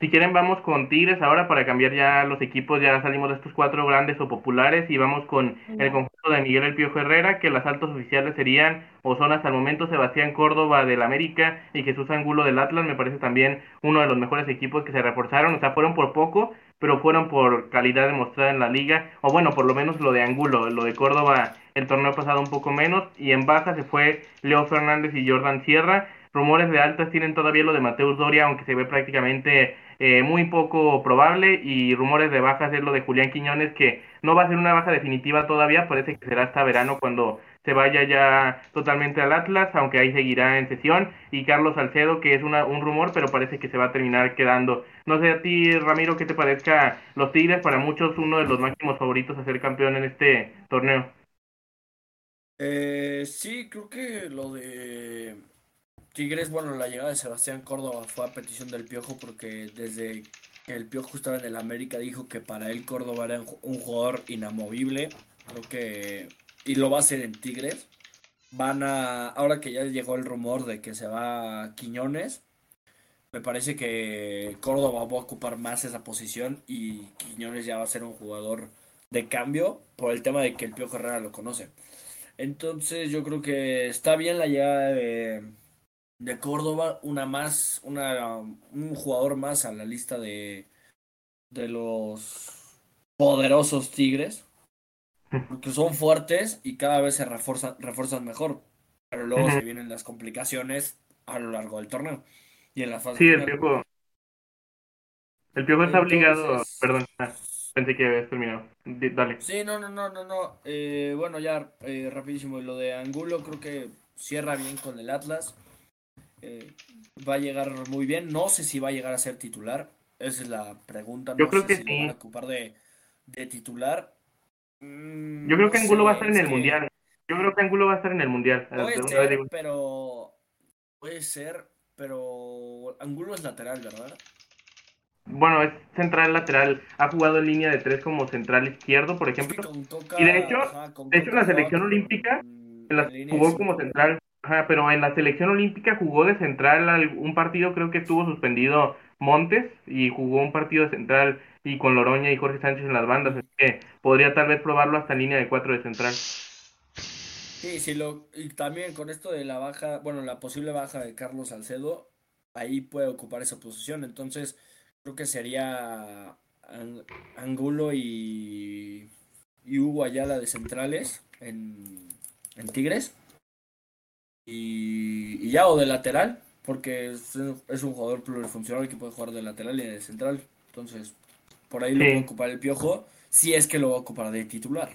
Si quieren vamos con Tigres ahora para cambiar ya los equipos, ya salimos de estos cuatro grandes o populares y vamos con el conjunto de Miguel El Piojo Herrera, que las altos oficiales serían o son hasta el momento Sebastián Córdoba del América y Jesús Angulo del Atlas, me parece también uno de los mejores equipos que se reforzaron, o sea, fueron por poco, pero fueron por calidad demostrada en la liga, o bueno, por lo menos lo de Angulo, lo de Córdoba el torneo pasado un poco menos, y en baja se fue Leo Fernández y Jordan Sierra, rumores de altas tienen todavía lo de Mateus Doria, aunque se ve prácticamente eh, muy poco probable, y rumores de bajas es lo de Julián Quiñones, que no va a ser una baja definitiva todavía, parece que será hasta verano cuando se vaya ya totalmente al Atlas, aunque ahí seguirá en sesión, y Carlos Salcedo, que es una, un rumor, pero parece que se va a terminar quedando. No sé a ti, Ramiro, qué te parezca los Tigres, para muchos uno de los máximos favoritos a ser campeón en este torneo. Eh, sí, creo que lo de Tigres, bueno, la llegada de Sebastián Córdoba fue a petición del Piojo porque desde que el Piojo estaba en el América dijo que para él Córdoba era un jugador inamovible. Creo que... Y lo va a hacer en Tigres. Van a... Ahora que ya llegó el rumor de que se va a Quiñones, me parece que Córdoba va a ocupar más esa posición y Quiñones ya va a ser un jugador de cambio por el tema de que el Piojo Herrera lo conoce. Entonces yo creo que está bien la llegada de de Córdoba, una más, una, un jugador más a la lista de, de los poderosos Tigres, porque son fuertes y cada vez se refuerzan, refuerzan mejor, pero luego se vienen las complicaciones a lo largo del torneo y en la fase. Sí, el Piojo. El Piojo está obligado, perdón, ah, pensé que habías terminado. Dale. Sí, no, no, no, no, no. Eh, bueno, ya eh, rapidísimo, lo de Angulo creo que cierra bien con el Atlas. Eh, va a llegar muy bien. No sé si va a llegar a ser titular. Esa es la pregunta. Yo creo que si sí. va a ocupar de, titular. Mm, Yo creo que Angulo va a estar en el Mundial. Yo creo que Angulo va a estar en el Mundial. Puede ser, pero... Puede ser, pero... Angulo es lateral, ¿verdad? Bueno, es central lateral. Ha jugado en línea de tres como central izquierdo, por ejemplo. y de hecho, de hecho en la selección olímpica jugó como central pero en la selección olímpica jugó de central un partido, creo que estuvo suspendido Montes y jugó un partido de central y con Loroña y Jorge Sánchez en las bandas, así que podría tal vez probarlo hasta línea de cuatro de central. Sí, sí, lo, y también con esto de la baja, bueno, la posible baja de Carlos Salcedo, ahí puede ocupar esa posición, entonces creo que sería Angulo y, y Hugo Ayala de centrales en, en Tigres y, ya, o de lateral, porque es, un jugador plurifuncional que puede jugar de lateral y de central. Entonces, por ahí lo va a ocupar el piojo, si es que lo va a ocupar de titular.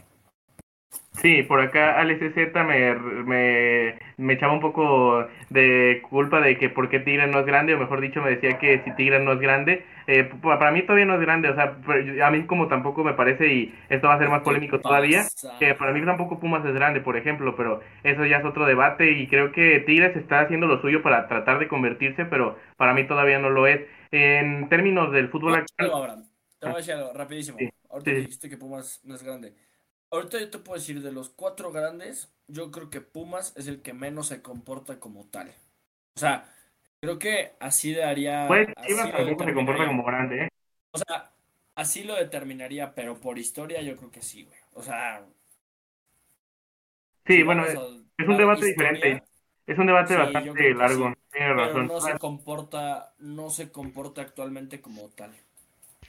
Sí, por acá Alex Z me, me, me, echaba un poco de culpa de que por qué Tigre no es grande, o mejor dicho, me decía que si Tigre no es grande, eh, para mí todavía no es grande, o sea, a mí como tampoco me parece, y esto va a ser más polémico todavía, que para mí tampoco Pumas es grande, por ejemplo, pero eso ya es otro debate, y creo que Tigres está haciendo lo suyo para tratar de convertirse, pero para mí todavía no lo es. En términos del fútbol actual... Te voy a decir algo, rapidísimo. Ahorita dijiste que Pumas no es grande ahorita yo te puedo decir, de los cuatro grandes, yo creo que Pumas es el que menos se comporta como tal. O sea, creo que así daría. Pues Chivas tampoco se comporta como grande, ¿eh? O sea, así lo determinaría, pero por historia yo creo que sí, güey. O sea. Sí, bueno, es un debate diferente. Es un debate bastante largo. Tiene razón. no se comporta, no se comporta actualmente como tal.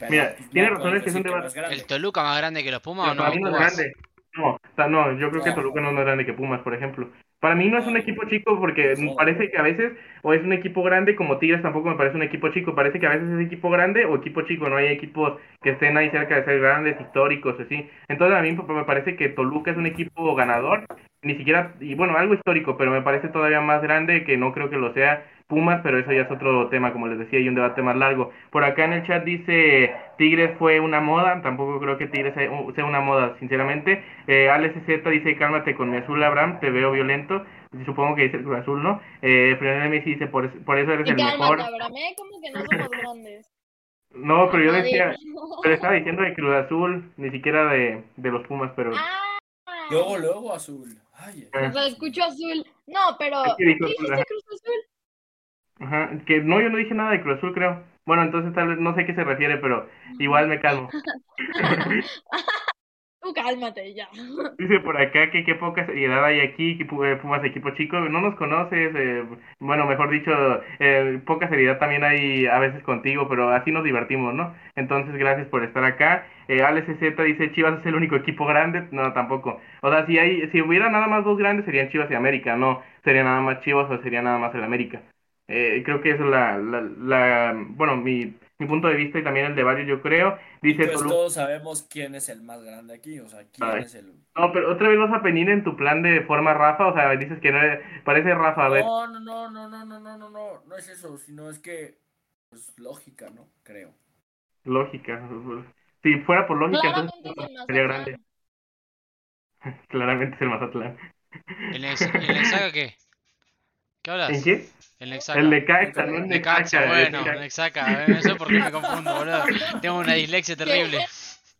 Mira, tiene razón, es que es un debate. ¿El Toluca más grande que los Pumas o no? no es grande. No, o sea, no, yo creo que Toluca no es más grande que Pumas, por ejemplo. Para mí no es un equipo chico porque me parece que a veces o es un equipo grande como Tigres tampoco me parece un equipo chico, parece que a veces es equipo grande o equipo chico, no hay equipos que estén ahí cerca de ser grandes, históricos, así. Entonces a mí me parece que Toluca es un equipo ganador, ni siquiera, y bueno, algo histórico, pero me parece todavía más grande que no creo que lo sea Pumas, pero eso ya es otro tema, como les decía, y un debate más largo. Por acá en el chat dice, Tigres fue una moda, tampoco creo que Tigres sea una moda, sinceramente. Eh, Alex Z dice, cálmate con mi azul, Abraham, te veo violento. Supongo que dice el Cruz Azul, ¿no? Eh, Messi dice, por, por eso eres el mejor. Abraham, ¿eh? ¿Cómo que no somos grandes? No, pero yo decía, pero estaba diciendo de Cruz Azul, ni siquiera de, de los Pumas, pero... Ah. Luego, luego azul. Ay, Lo escucho azul. No, pero... ¿Qué dijiste Cruz Azul? Ajá, que no, yo no dije nada de Cruz Azul, creo. Bueno, entonces tal vez no sé a qué se refiere, pero igual me calmo. Tú cálmate ya. Dice por acá que qué poca seriedad hay aquí, que Pumas equipo chico, no nos conoces, eh, bueno, mejor dicho, eh, poca seriedad también hay a veces contigo, pero así nos divertimos, ¿no? Entonces, gracias por estar acá. Eh, Alex Z dice, Chivas es el único equipo grande, no, tampoco. O sea, si, hay, si hubiera nada más dos grandes serían Chivas y América, no sería nada más Chivas o sería nada más el América. Eh, creo que es la, la, la, bueno, mi, mi punto de vista y también el de varios, yo creo. Dice pues todos sabemos quién es el más grande aquí, o sea, quién es el... No, pero otra vez vas a venir en tu plan de forma Rafa, o sea, dices que no parece Rafa, a ver. No, no, no, no, no, no, no, no, no, no es eso, sino es que, pues, lógica, ¿no? Creo. Lógica. Si fuera por lógica, entonces sería grande. Claramente es el Mazatlán. ¿El, el saga qué? ¿Qué hablas? ¿En qué? El Nexaca. El Necaxa, no el Necaxa. bueno, el Necaxa. No sé por qué me confundo, boludo. Tengo una dislexia terrible.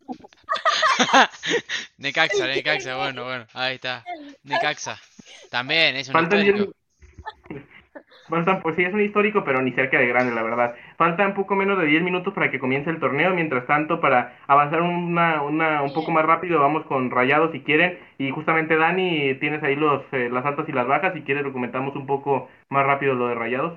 Necaxa, Necaxa, bueno, bueno, ahí está. Necaxa. También es un Faltan histórico. Faltan, pues sí, es un histórico, pero ni cerca de grande, la verdad. Falta un poco menos de 10 minutos para que comience el torneo. Mientras tanto, para avanzar una, una, un poco más rápido, vamos con Rayados si quieren. Y justamente, Dani, tienes ahí los, eh, las altas y las bajas. Si quieres, documentamos un poco más rápido lo de Rayados.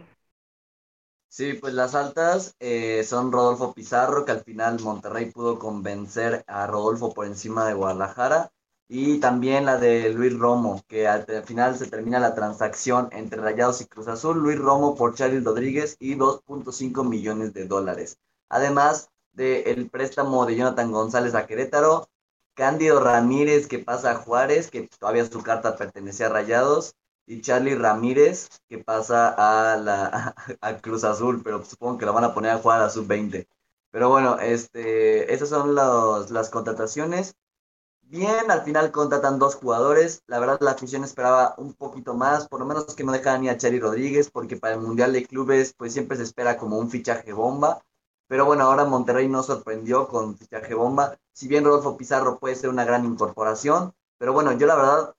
Sí, pues las altas eh, son Rodolfo Pizarro, que al final Monterrey pudo convencer a Rodolfo por encima de Guadalajara. Y también la de Luis Romo, que al final se termina la transacción entre Rayados y Cruz Azul. Luis Romo por Charlie Rodríguez y 2.5 millones de dólares. Además del préstamo de Jonathan González a Querétaro, Cándido Ramírez que pasa a Juárez, que todavía su carta pertenecía a Rayados, y Charlie Ramírez que pasa a, la, a Cruz Azul, pero supongo que lo van a poner a jugar a sub-20. Pero bueno, este, esas son las contrataciones bien, al final contratan dos jugadores. La verdad, la afición esperaba un poquito más, por lo menos que no dejaran ni a Cherry Rodríguez, porque para el Mundial de Clubes, pues siempre se espera como un fichaje bomba. Pero bueno, ahora Monterrey no sorprendió con fichaje bomba. Si bien Rodolfo Pizarro puede ser una gran incorporación, pero bueno, yo la verdad,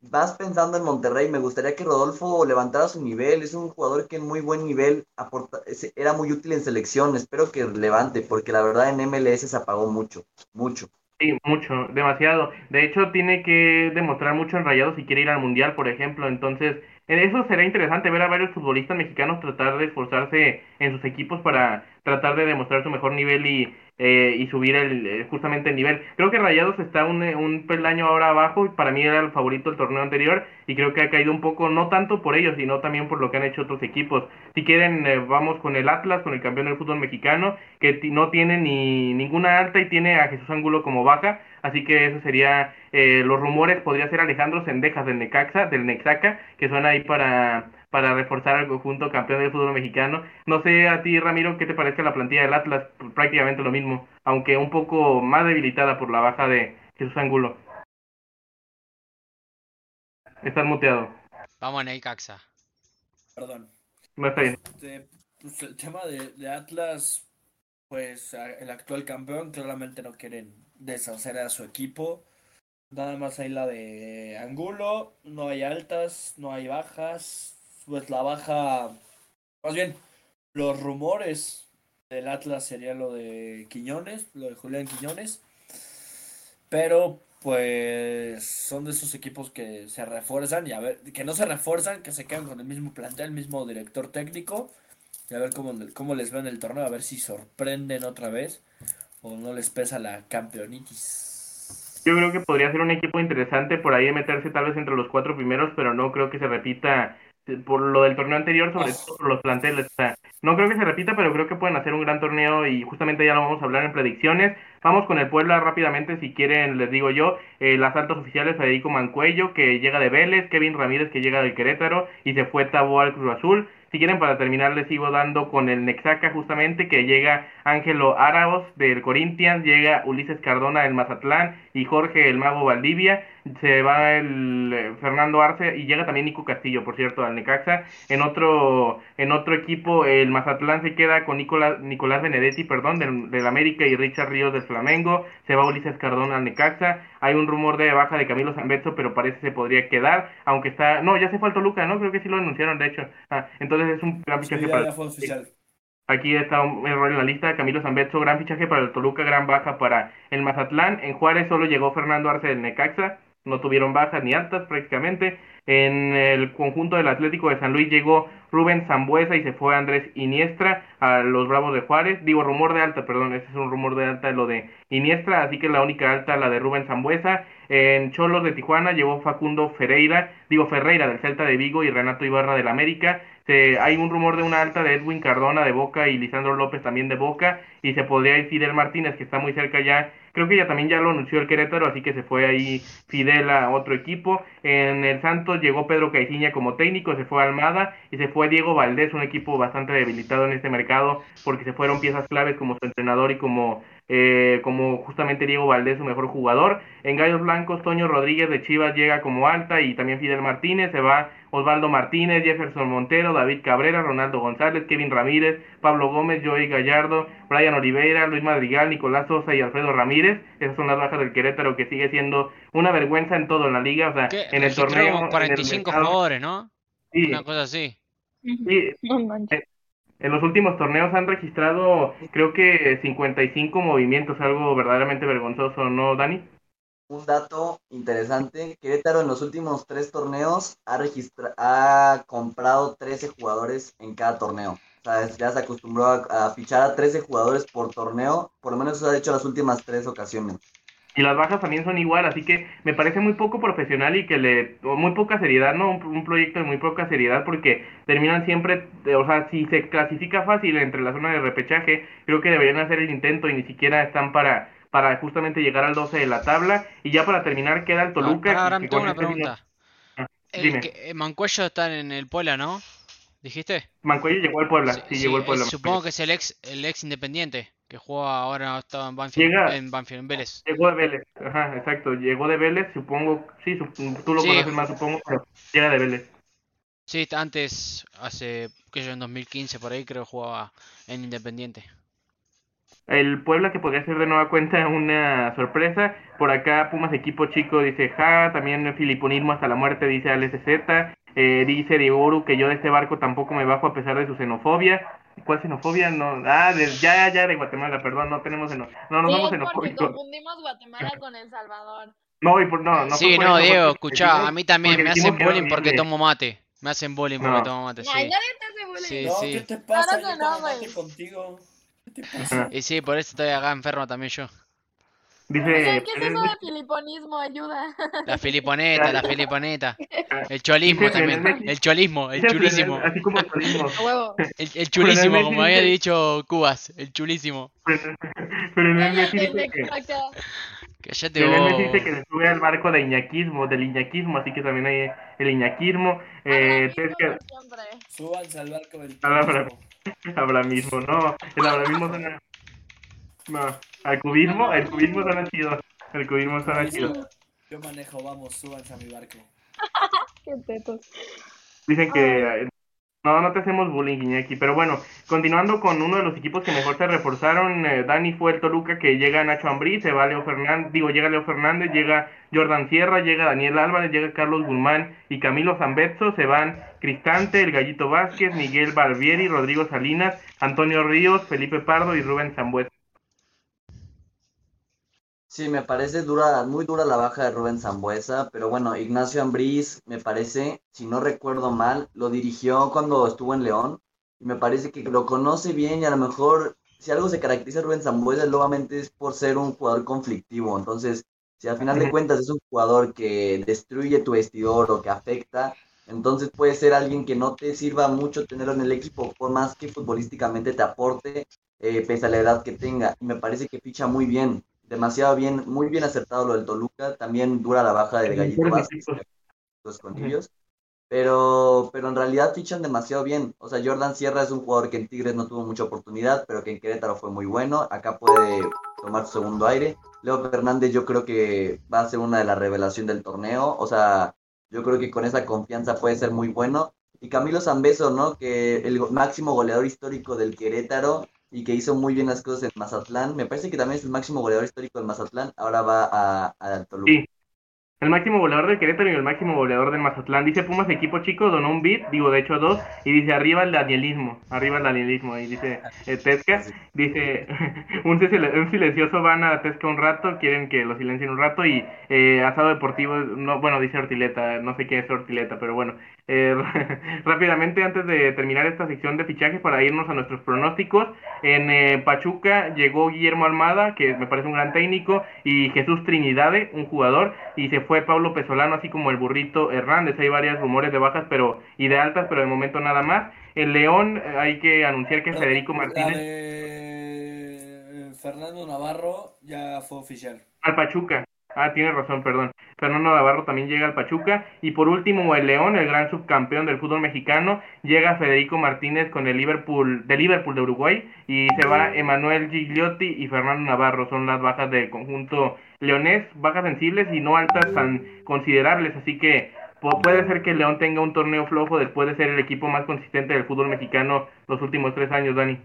más pensando en Monterrey, me gustaría que Rodolfo levantara su nivel. Es un jugador que en muy buen nivel aporta, era muy útil en selección. Espero que levante, porque la verdad en MLS se apagó mucho, mucho. Sí, mucho, demasiado. De hecho, tiene que demostrar mucho en Rayado si quiere ir al Mundial, por ejemplo. Entonces, eso será interesante ver a varios futbolistas mexicanos tratar de esforzarse en sus equipos para tratar de demostrar su mejor nivel y eh, y subir el, eh, justamente el nivel. Creo que Rayados está un, eh, un peldaño ahora abajo, para mí era el favorito del torneo anterior y creo que ha caído un poco, no tanto por ellos, sino también por lo que han hecho otros equipos. Si quieren, vamos con el Atlas, con el campeón del fútbol mexicano, que no tiene ni ninguna alta y tiene a Jesús Ángulo como baja, así que eso sería, los rumores podría ser Alejandro Sendejas del Necaxa, del Nexaca, que suena ahí para para reforzar al conjunto campeón del fútbol mexicano. No sé a ti, Ramiro, ¿qué te parece la plantilla del Atlas? Prácticamente lo mismo, aunque un poco más debilitada por la baja de Jesús Angulo. Estás muteado. Vamos a Caxa. Perdón. No está bien. Este, pues el tema de, de Atlas, pues el actual campeón claramente no quieren deshacer a su equipo. Nada más hay la de Angulo, no hay altas, no hay bajas. Pues la baja, más bien, los rumores del Atlas sería lo de Quiñones, lo de Julián Quiñones. Pero pues son de esos equipos que se refuerzan y a ver, que no se refuerzan, que se quedan con el mismo plantel, el mismo director técnico. Y a ver cómo, cómo les va en el torneo, a ver si sorprenden otra vez o no les pesa la campeonitis. Yo creo que podría ser un equipo interesante por ahí meterse tal vez entre los cuatro primeros, pero no creo que se repita por lo del torneo anterior, sobre todo por los planteles. no creo que se repita, pero creo que pueden hacer un gran torneo y justamente ya lo vamos a hablar en predicciones. Vamos con el Puebla rápidamente, si quieren, les digo yo, eh, las altas oficiales, Federico Mancuello, que llega de Vélez, Kevin Ramírez, que llega del Querétaro, y se fue Tabo al Cruz Azul. Si quieren, para terminar, les sigo dando con el Nexaca, justamente, que llega Ángelo Araos del Corinthians, llega Ulises Cardona del Mazatlán y Jorge el Mago Valdivia. Se va el eh, Fernando Arce y llega también Nico Castillo, por cierto, al Necaxa. En otro, en otro equipo, el Mazatlán se queda con Nicolás, Nicolás Benedetti, perdón, del, del América y Richard Ríos del Flamengo. Se va Ulises Cardona al Necaxa. Hay un rumor de baja de Camilo Zambetso, pero parece que se podría quedar, aunque está... No, ya se fue al Toluca, ¿no? Creo que sí lo anunciaron, de hecho. Ah, entonces es un gran fichaje para... Aquí está un error en la lista. Camilo Zambetso, gran fichaje para el Toluca, gran baja para el Mazatlán. En Juárez solo llegó Fernando Arce del Necaxa. No tuvieron bajas ni altas prácticamente. En el conjunto del Atlético de San Luis llegó Rubén Zambuesa y se fue Andrés Iniestra a los Bravos de Juárez. Digo, rumor de alta, perdón, ese es un rumor de alta lo de Iniestra, así que la única alta la de Rubén Zambuesa. En Cholos de Tijuana llegó Facundo Ferreira, digo Ferreira del Celta de Vigo y Renato Ibarra del América. hay un rumor de una alta de Edwin Cardona de Boca y Lisandro López también de Boca y se podría ir Fidel Martínez que está muy cerca ya Creo que ya también ya lo anunció el Querétaro, así que se fue ahí Fidel a otro equipo. En el Santos llegó Pedro Caiciña como técnico, se fue Almada y se fue Diego Valdés, un equipo bastante debilitado en este mercado porque se fueron piezas claves como su entrenador y como eh, como justamente Diego Valdés, su mejor jugador. En Gallos Blancos, Toño Rodríguez de Chivas llega como alta y también Fidel Martínez, se va Osvaldo Martínez, Jefferson Montero, David Cabrera, Ronaldo González, Kevin Ramírez, Pablo Gómez, Joey Gallardo, Brian Oliveira, Luis Madrigal, Nicolás Sosa y Alfredo Ramírez. Esas son las bajas del Querétaro que sigue siendo una vergüenza en todo en la liga, o sea, en el torneo. 45 jugadores, ¿no? Sí. Una cosa así. Sí. En los últimos torneos han registrado, creo que 55 movimientos, algo verdaderamente vergonzoso, ¿no, Dani? Un dato interesante, Querétaro en los últimos tres torneos ha, comprado 13 jugadores en cada torneo. O sea, ya se acostumbró a, a fichar a 13 jugadores por torneo, por lo menos eso ha hecho las últimas tres ocasiones y las bajas también son igual, así que me parece muy poco profesional y que le, muy poca seriedad, ¿no? Un, proyecto de muy poca seriedad porque terminan siempre, o sea, si se clasifica fácil entre la zona de repechaje, creo que deberían hacer el intento y ni siquiera están para, para justamente llegar al 12 de la tabla. Y ya para terminar queda el Toluca. ahora me tengo una pregunta. Ah, el que, Mancuello está en el Puebla, ¿no? ¿Dijiste? Mancuello llegó al Puebla, sí, llegó al Puebla. Supongo que es el ex, el ex independiente que juega ahora estaba en Banfield, en Banfield, en Vélez. Llegó de Vélez, ajá, exacto, llegó de Vélez, supongo, sí, tú lo conoces más, supongo, pero llega de Vélez. Sí, antes, hace, que yo en 2015 por ahí creo jugaba en Independiente. El Puebla que podría ser de nueva cuenta una sorpresa. Por acá Pumas equipo chico dice Ja, también filiponismo hasta la muerte dice LSZ. Eh, dice Diego que yo de este barco tampoco me bajo a pesar de su xenofobia. ¿Cuál xenofobia? No, ah, ya, ya de Guatemala, perdón, no tenemos xenofobia. No, nos vamos xenofóbicos. Porque confundimos Guatemala con El Salvador. No, y por, no, no. Sí, no, Diego, escucha, a mí también me hacen bullying porque tomo mate. Me hacen bullying porque tomo mate, sí. Ay, nadie te hace bullying. Sí, no, sí. ¿qué te pasa? Claro que no, güey. contigo. ¿Qué te pasa? Y sí, por eso estoy acá enfermo también yo. Dice, ¿Qué es eso de filiponismo? Ayuda. La filiponeta, la filiponeta. El cholismo también. El cholismo, el chulísimo. Así como el cholismo. El, el chulísimo, como había dicho Cubas. El chulísimo. Pero en el Messi dice que... Cállate vos. dice que se sube al barco de iñaquismo, del iñaquismo, así que también hay el iñaquismo. Eh, que... Súbanse al barco del Habla mismo, no. El habla mismo suena... No, al cubismo, el cubismo suena chido. El cubismo suena chido. Yo manejo, vamos, súbanse a mi barco. Qué tetos. Dicen que No, no te hacemos bullying, Iñaki. Pero bueno, continuando con uno de los equipos que mejor se reforzaron, eh, Dani fue el Toluca que llega Nacho Ambrí, se va Leo Fernández, digo, llega Leo Fernández, llega Jordan Sierra, llega Daniel Álvarez, llega Carlos Guzmán y Camilo Zambetso, se van Cristante, el Gallito Vázquez, Miguel Barbieri, Rodrigo Salinas, Antonio Ríos, Felipe Pardo y Rubén Zambuesa. Sí, me parece dura, muy dura la baja de Rubén Zambuesa, pero bueno, Ignacio Ambriz, me parece, si no recuerdo mal, lo dirigió cuando estuvo en León, y me parece que lo conoce bien y a lo mejor, si algo se caracteriza a Rubén Zambuesa, nuevamente es por ser un jugador conflictivo, entonces, si al final de cuentas es un jugador que destruye tu vestidor o que afecta, entonces puede ser alguien que no te sirva mucho tenerlo en el equipo, por más que futbolísticamente te aporte, eh, pese a la edad que tenga, y me parece que ficha muy bien demasiado bien, muy bien acertado lo del Toluca, también dura la baja del Gallito Vázquez, los conillos, pero, pero en realidad fichan demasiado bien. O sea, Jordan Sierra es un jugador que en Tigres no tuvo mucha oportunidad, pero que en Querétaro fue muy bueno, acá puede tomar su segundo aire. Leo Fernández yo creo que va a ser una de las revelaciones del torneo, o sea, yo creo que con esa confianza puede ser muy bueno. Y Camilo Zambeso, ¿no? Que el máximo goleador histórico del Querétaro, y que hizo muy bien las cosas en Mazatlán. Me parece que también es el máximo goleador histórico del Mazatlán. Ahora va a, a Toluca. El máximo goleador del Querétaro y el máximo goleador del Mazatlán. Dice Pumas equipo chico, donó un beat, digo de hecho dos, y dice arriba el danielismo, arriba el danielismo, y dice eh, Tesca, dice un, silencioso van a Tesca un rato, quieren que lo silencien un rato, y eh, asado deportivo, no, bueno, dice Ortileta, no sé qué es Ortileta, pero bueno, eh, rápidamente, antes de terminar esta sección de fichajes, para irnos a nuestros pronósticos, en eh, Pachuca llegó Guillermo Almada, que me parece un gran técnico, y Jesús Trinidade, un jugador, y se fue Pablo Pesolano, así como el burrito Hernández. Hay varios rumores de bajas pero y de altas, pero de momento nada más. En León eh, hay que anunciar que Federico Martínez. Fernando Navarro ya fue oficial. Al Pachuca. Ah, tiene razón, perdón. Fernando Navarro también llega al Pachuca. Y por último, el León, el gran subcampeón del fútbol mexicano, llega Federico Martínez con el Liverpool, de Liverpool de Uruguay. Y se va Emanuel Gigliotti y Fernando Navarro. Son las bajas del conjunto leonés, bajas sensibles y no altas tan considerables. Así que puede ser que el León tenga un torneo flojo después de ser el equipo más consistente del fútbol mexicano los últimos tres años, Dani.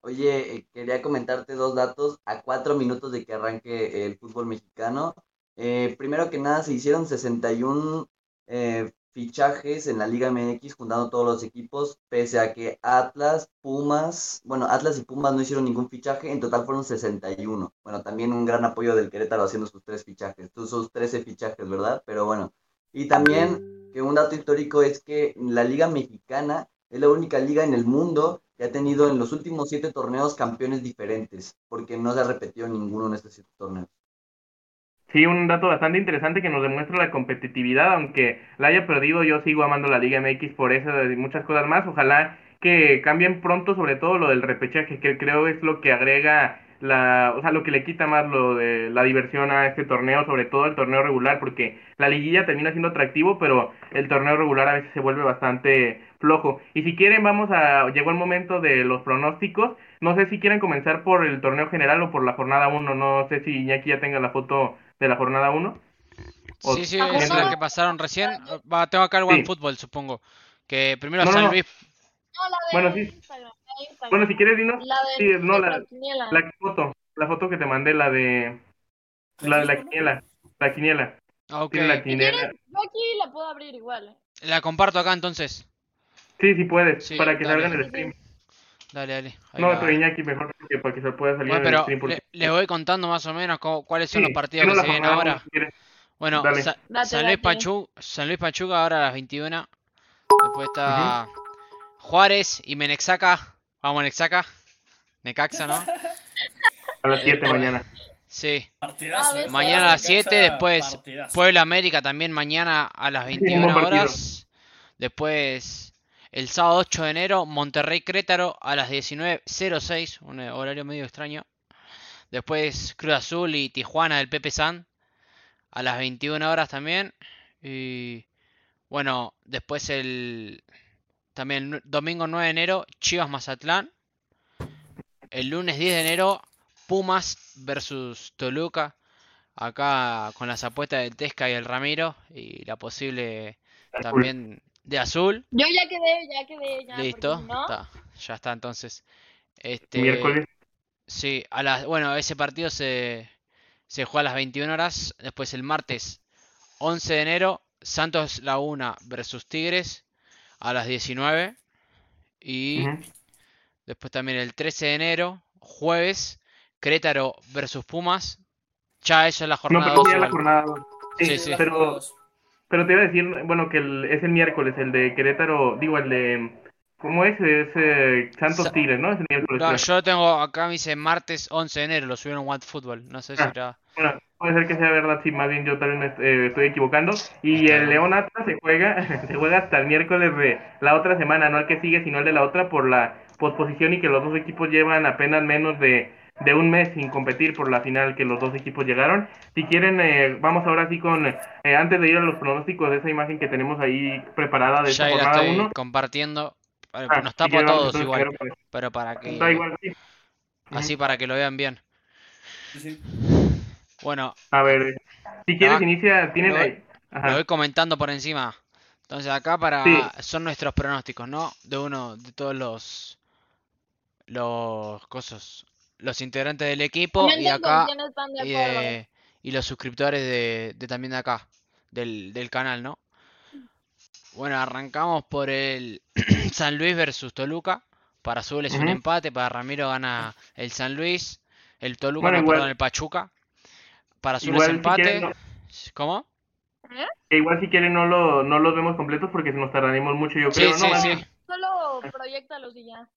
Oye, eh, quería comentarte dos datos a cuatro minutos de que arranque el fútbol mexicano. Eh, primero que nada, se hicieron 61 eh, fichajes en la Liga MX, juntando todos los equipos, pese a que Atlas, Pumas, bueno, Atlas y Pumas no hicieron ningún fichaje, en total fueron 61. Bueno, también un gran apoyo del Querétaro haciendo sus tres fichajes, sus 13 fichajes, ¿verdad? Pero bueno, y también que un dato histórico es que la Liga Mexicana es la única liga en el mundo que ha tenido en los últimos siete torneos campeones diferentes, porque no se ha repetido ninguno en estos siete torneos. Sí, un dato bastante interesante que nos demuestra la competitividad, aunque la haya perdido, yo sigo amando la Liga MX por eso y muchas cosas más. Ojalá que cambien pronto, sobre todo lo del repechaje, que creo es lo que agrega la, o sea, lo que le quita más lo de la diversión a este torneo, sobre todo el torneo regular, porque la liguilla termina siendo atractivo, pero el torneo regular a veces se vuelve bastante flojo. Y si quieren, vamos a, llegó el momento de los pronósticos. No sé si quieren comenzar por el torneo general o por la jornada 1, no sé si Iñaki ya tenga la foto de la jornada 1. Sí, sí, es la que pasaron recién. Va, tengo acá el One Football, supongo. Que primero San Luis. bueno, sí. Bueno, si quieres, dinos. La sí, no, la, la, foto. La foto que te mandé, la de. La de la quiniela. La quiniela. Ah, ok. La quiniela. Yo aquí la puedo abrir igual. La comparto acá entonces. Sí, sí puedes, para que salga en el stream. Dale, dale. no, pero Iñaki mejor que para que se pueda salir en el stream. Porque... Le, voy contando más o menos cuáles son los partidos que se vienen ahora. bueno, San, Luis Pachuca, San Luis Pachuca ahora a las 21. Después está Juárez y Menexaca. Vamos, Menexaca. Necaxa, ¿no? A las 7 mañana. Sí. Partidazo. Mañana a las 7, después Puebla América también mañana a las 21 horas. Después, el sábado 8 de enero, Monterrey Crétaro a las 19.06, un horario medio extraño. Después, Cruz Azul y Tijuana del Pepe San a las 21 horas también. Y bueno, después el también domingo 9 de enero, Chivas Mazatlán. El lunes 10 de enero, Pumas versus Toluca. Acá con las apuestas del Tesca y el Ramiro. Y la posible también de azul. Yo ya quedé, ya quedé, ya. Listo, ya está entonces. Este, Miércoles. Sí, a las, bueno, ese partido se, se juega a las 21 horas. Después el martes 11 de enero, Santos Laguna versus Tigres a las 19. Y después también el 13 de enero, jueves, Querétaro versus Pumas. Ya esa es la jornada. No, pero la jornada. Sí, sí, Pero, pero te iba a decir, bueno, que es el miércoles, el de Querétaro, digo, el de ¿Cómo es? Es eh, Santos Tigres, ¿no? Es el miércoles. No, yo tengo acá, me dice martes 11 de enero, lo subieron en One Football. No sé si ah, era. Bueno, puede ser que sea verdad, sí, más bien yo también me eh, estoy equivocando. Y el León Atlas se juega, se juega hasta el miércoles de la otra semana, no el que sigue, sino el de la otra, por la posposición y que los dos equipos llevan apenas menos de, de un mes sin competir por la final que los dos equipos llegaron. Si quieren, eh, vamos ahora sí con, eh, antes de ir a los pronósticos de esa imagen que tenemos ahí preparada de esta jornada 1. compartiendo Ah, nos tapa a todos igual, pero para que... Así para que lo vean bien. Bueno. A ver, si quieres inicia, tienen ahí. Lo voy comentando por encima. Entonces acá para son nuestros pronósticos, ¿no? De uno de todos los los cosas, los integrantes del equipo y acá y, los suscriptores de, de, también de acá del, del canal, ¿no? Bueno, arrancamos por el San Luis versus Toluca. Para Azul es un empate, para Ramiro gana el San Luis. El Toluca no, perdón, el Pachuca. Para Azul es empate. ¿Cómo? igual si quieren no, lo, no los vemos completos porque nos tardaremos mucho, yo creo. Sí, ¿no? sí. Solo proyectalos y ya.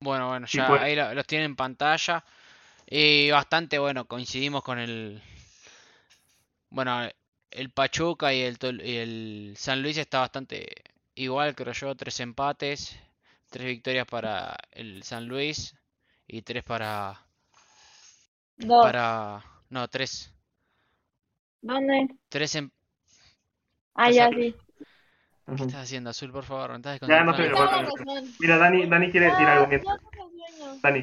Bueno, bueno, ya pues. ahí los tienen en pantalla. Y bastante, bueno, coincidimos con el... Bueno, el Pachuca y el, y el San Luis está bastante igual, creo yo. Tres empates, tres victorias para el San Luis y tres para. Para. No, tres. ¿Dónde? Tres en. Ah, ya, sí. ¿Qué estás haciendo, Azul, por favor? ¿No ya, no. Mira, Dani, Dani quiere decir algo. Dani.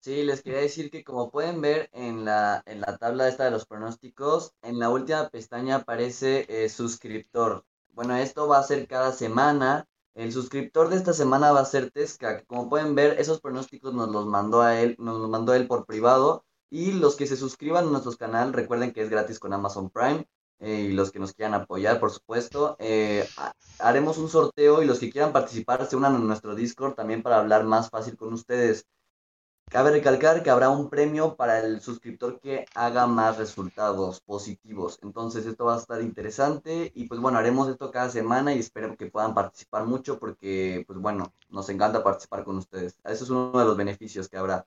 Sí, les quería decir que como pueden ver en la, en la tabla esta de los pronósticos, en la última pestaña aparece eh, suscriptor. Bueno, esto va a ser cada semana. El suscriptor de esta semana va a ser Tesca. Como pueden ver, esos pronósticos nos los mandó a él, nos los mandó él por privado. Y los que se suscriban a nuestro canal, recuerden que es gratis con Amazon Prime. Eh, y los que nos quieran apoyar, por supuesto. Eh, haremos un sorteo y los que quieran participar se unan a nuestro Discord también para hablar más fácil con ustedes. Cabe recalcar que habrá un premio para el suscriptor que haga más resultados positivos. Entonces esto va a estar interesante y pues bueno, haremos esto cada semana y espero que puedan participar mucho porque pues bueno, nos encanta participar con ustedes. Eso es uno de los beneficios que habrá.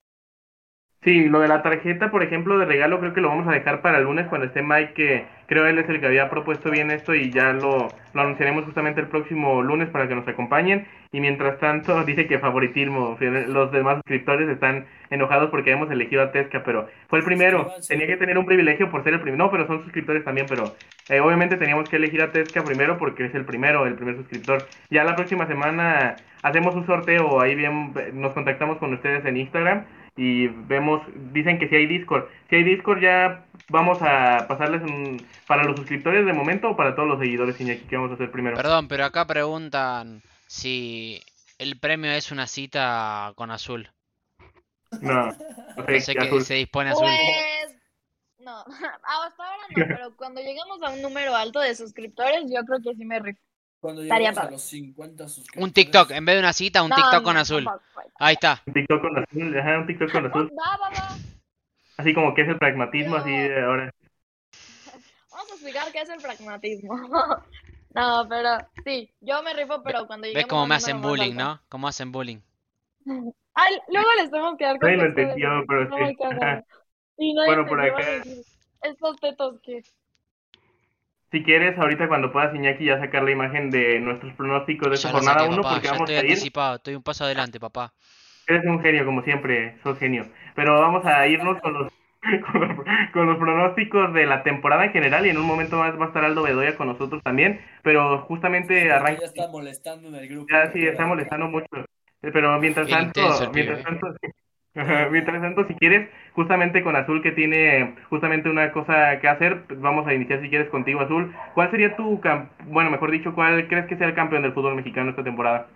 Sí, lo de la tarjeta, por ejemplo, de regalo, creo que lo vamos a dejar para el lunes cuando esté Mike, que creo él es el que había propuesto bien esto y ya lo, lo anunciaremos justamente el próximo lunes para que nos acompañen. Y mientras tanto, dice que favoritismo, los demás suscriptores están enojados porque hemos elegido a Tesca, pero fue el primero, tenía que tener un privilegio por ser el primero, no, pero son suscriptores también, pero eh, obviamente teníamos que elegir a Tesca primero porque es el primero, el primer suscriptor. Ya la próxima semana hacemos un sorteo, ahí bien nos contactamos con ustedes en Instagram y vemos, dicen que si hay Discord. Si hay Discord ya vamos a pasarles para los suscriptores de momento o para todos los seguidores, Iñaki, que vamos a hacer primero. Perdón, pero acá preguntan si el premio es una cita con azul. No, okay, sé que se dispone azul. Pues, no, hasta ahora no, pero cuando lleguemos a un número alto de suscriptores, yo creo que sí me rifo. Cuando lleguemos a los 50 suscriptores. Un TikTok, en vez de una cita, un TikTok con azul. Ahí está. Un TikTok con azul, ajá, un TikTok con azul. Va, va, va. Así como que es el pragmatismo, así de ahora. Vamos a explicar qué es el pragmatismo. no, pero sí, yo me rifo, pero cuando lleguemos ¿Ves cómo me hacen bullying, no? Cómo hacen bullying. Ay, luego les tenemos que dar con. lo entendió, pero sí. Y no bueno, por acá. Estos tetos que. Si quieres, ahorita cuando puedas, Iñaki, ya sacar la imagen de nuestros pronósticos de esta jornada 1, porque vamos estoy a ir. anticipado, estoy un paso adelante, papá. Eres un genio, como siempre, sos genio. Pero vamos a irnos con los, con los, pronósticos de la temporada en general y en un momento más va a estar Aldo Bedoya con nosotros también. Pero justamente arranca. Ya está molestando en el grupo. Ya sí, está molestando mucho. Pero mientras tanto, mientras tanto, Mientras tanto, si quieres, justamente con Azul que tiene justamente una cosa que hacer, pues vamos a iniciar si quieres contigo Azul. ¿Cuál sería tu, bueno, mejor dicho, cuál crees que sea el campeón del fútbol mexicano esta temporada?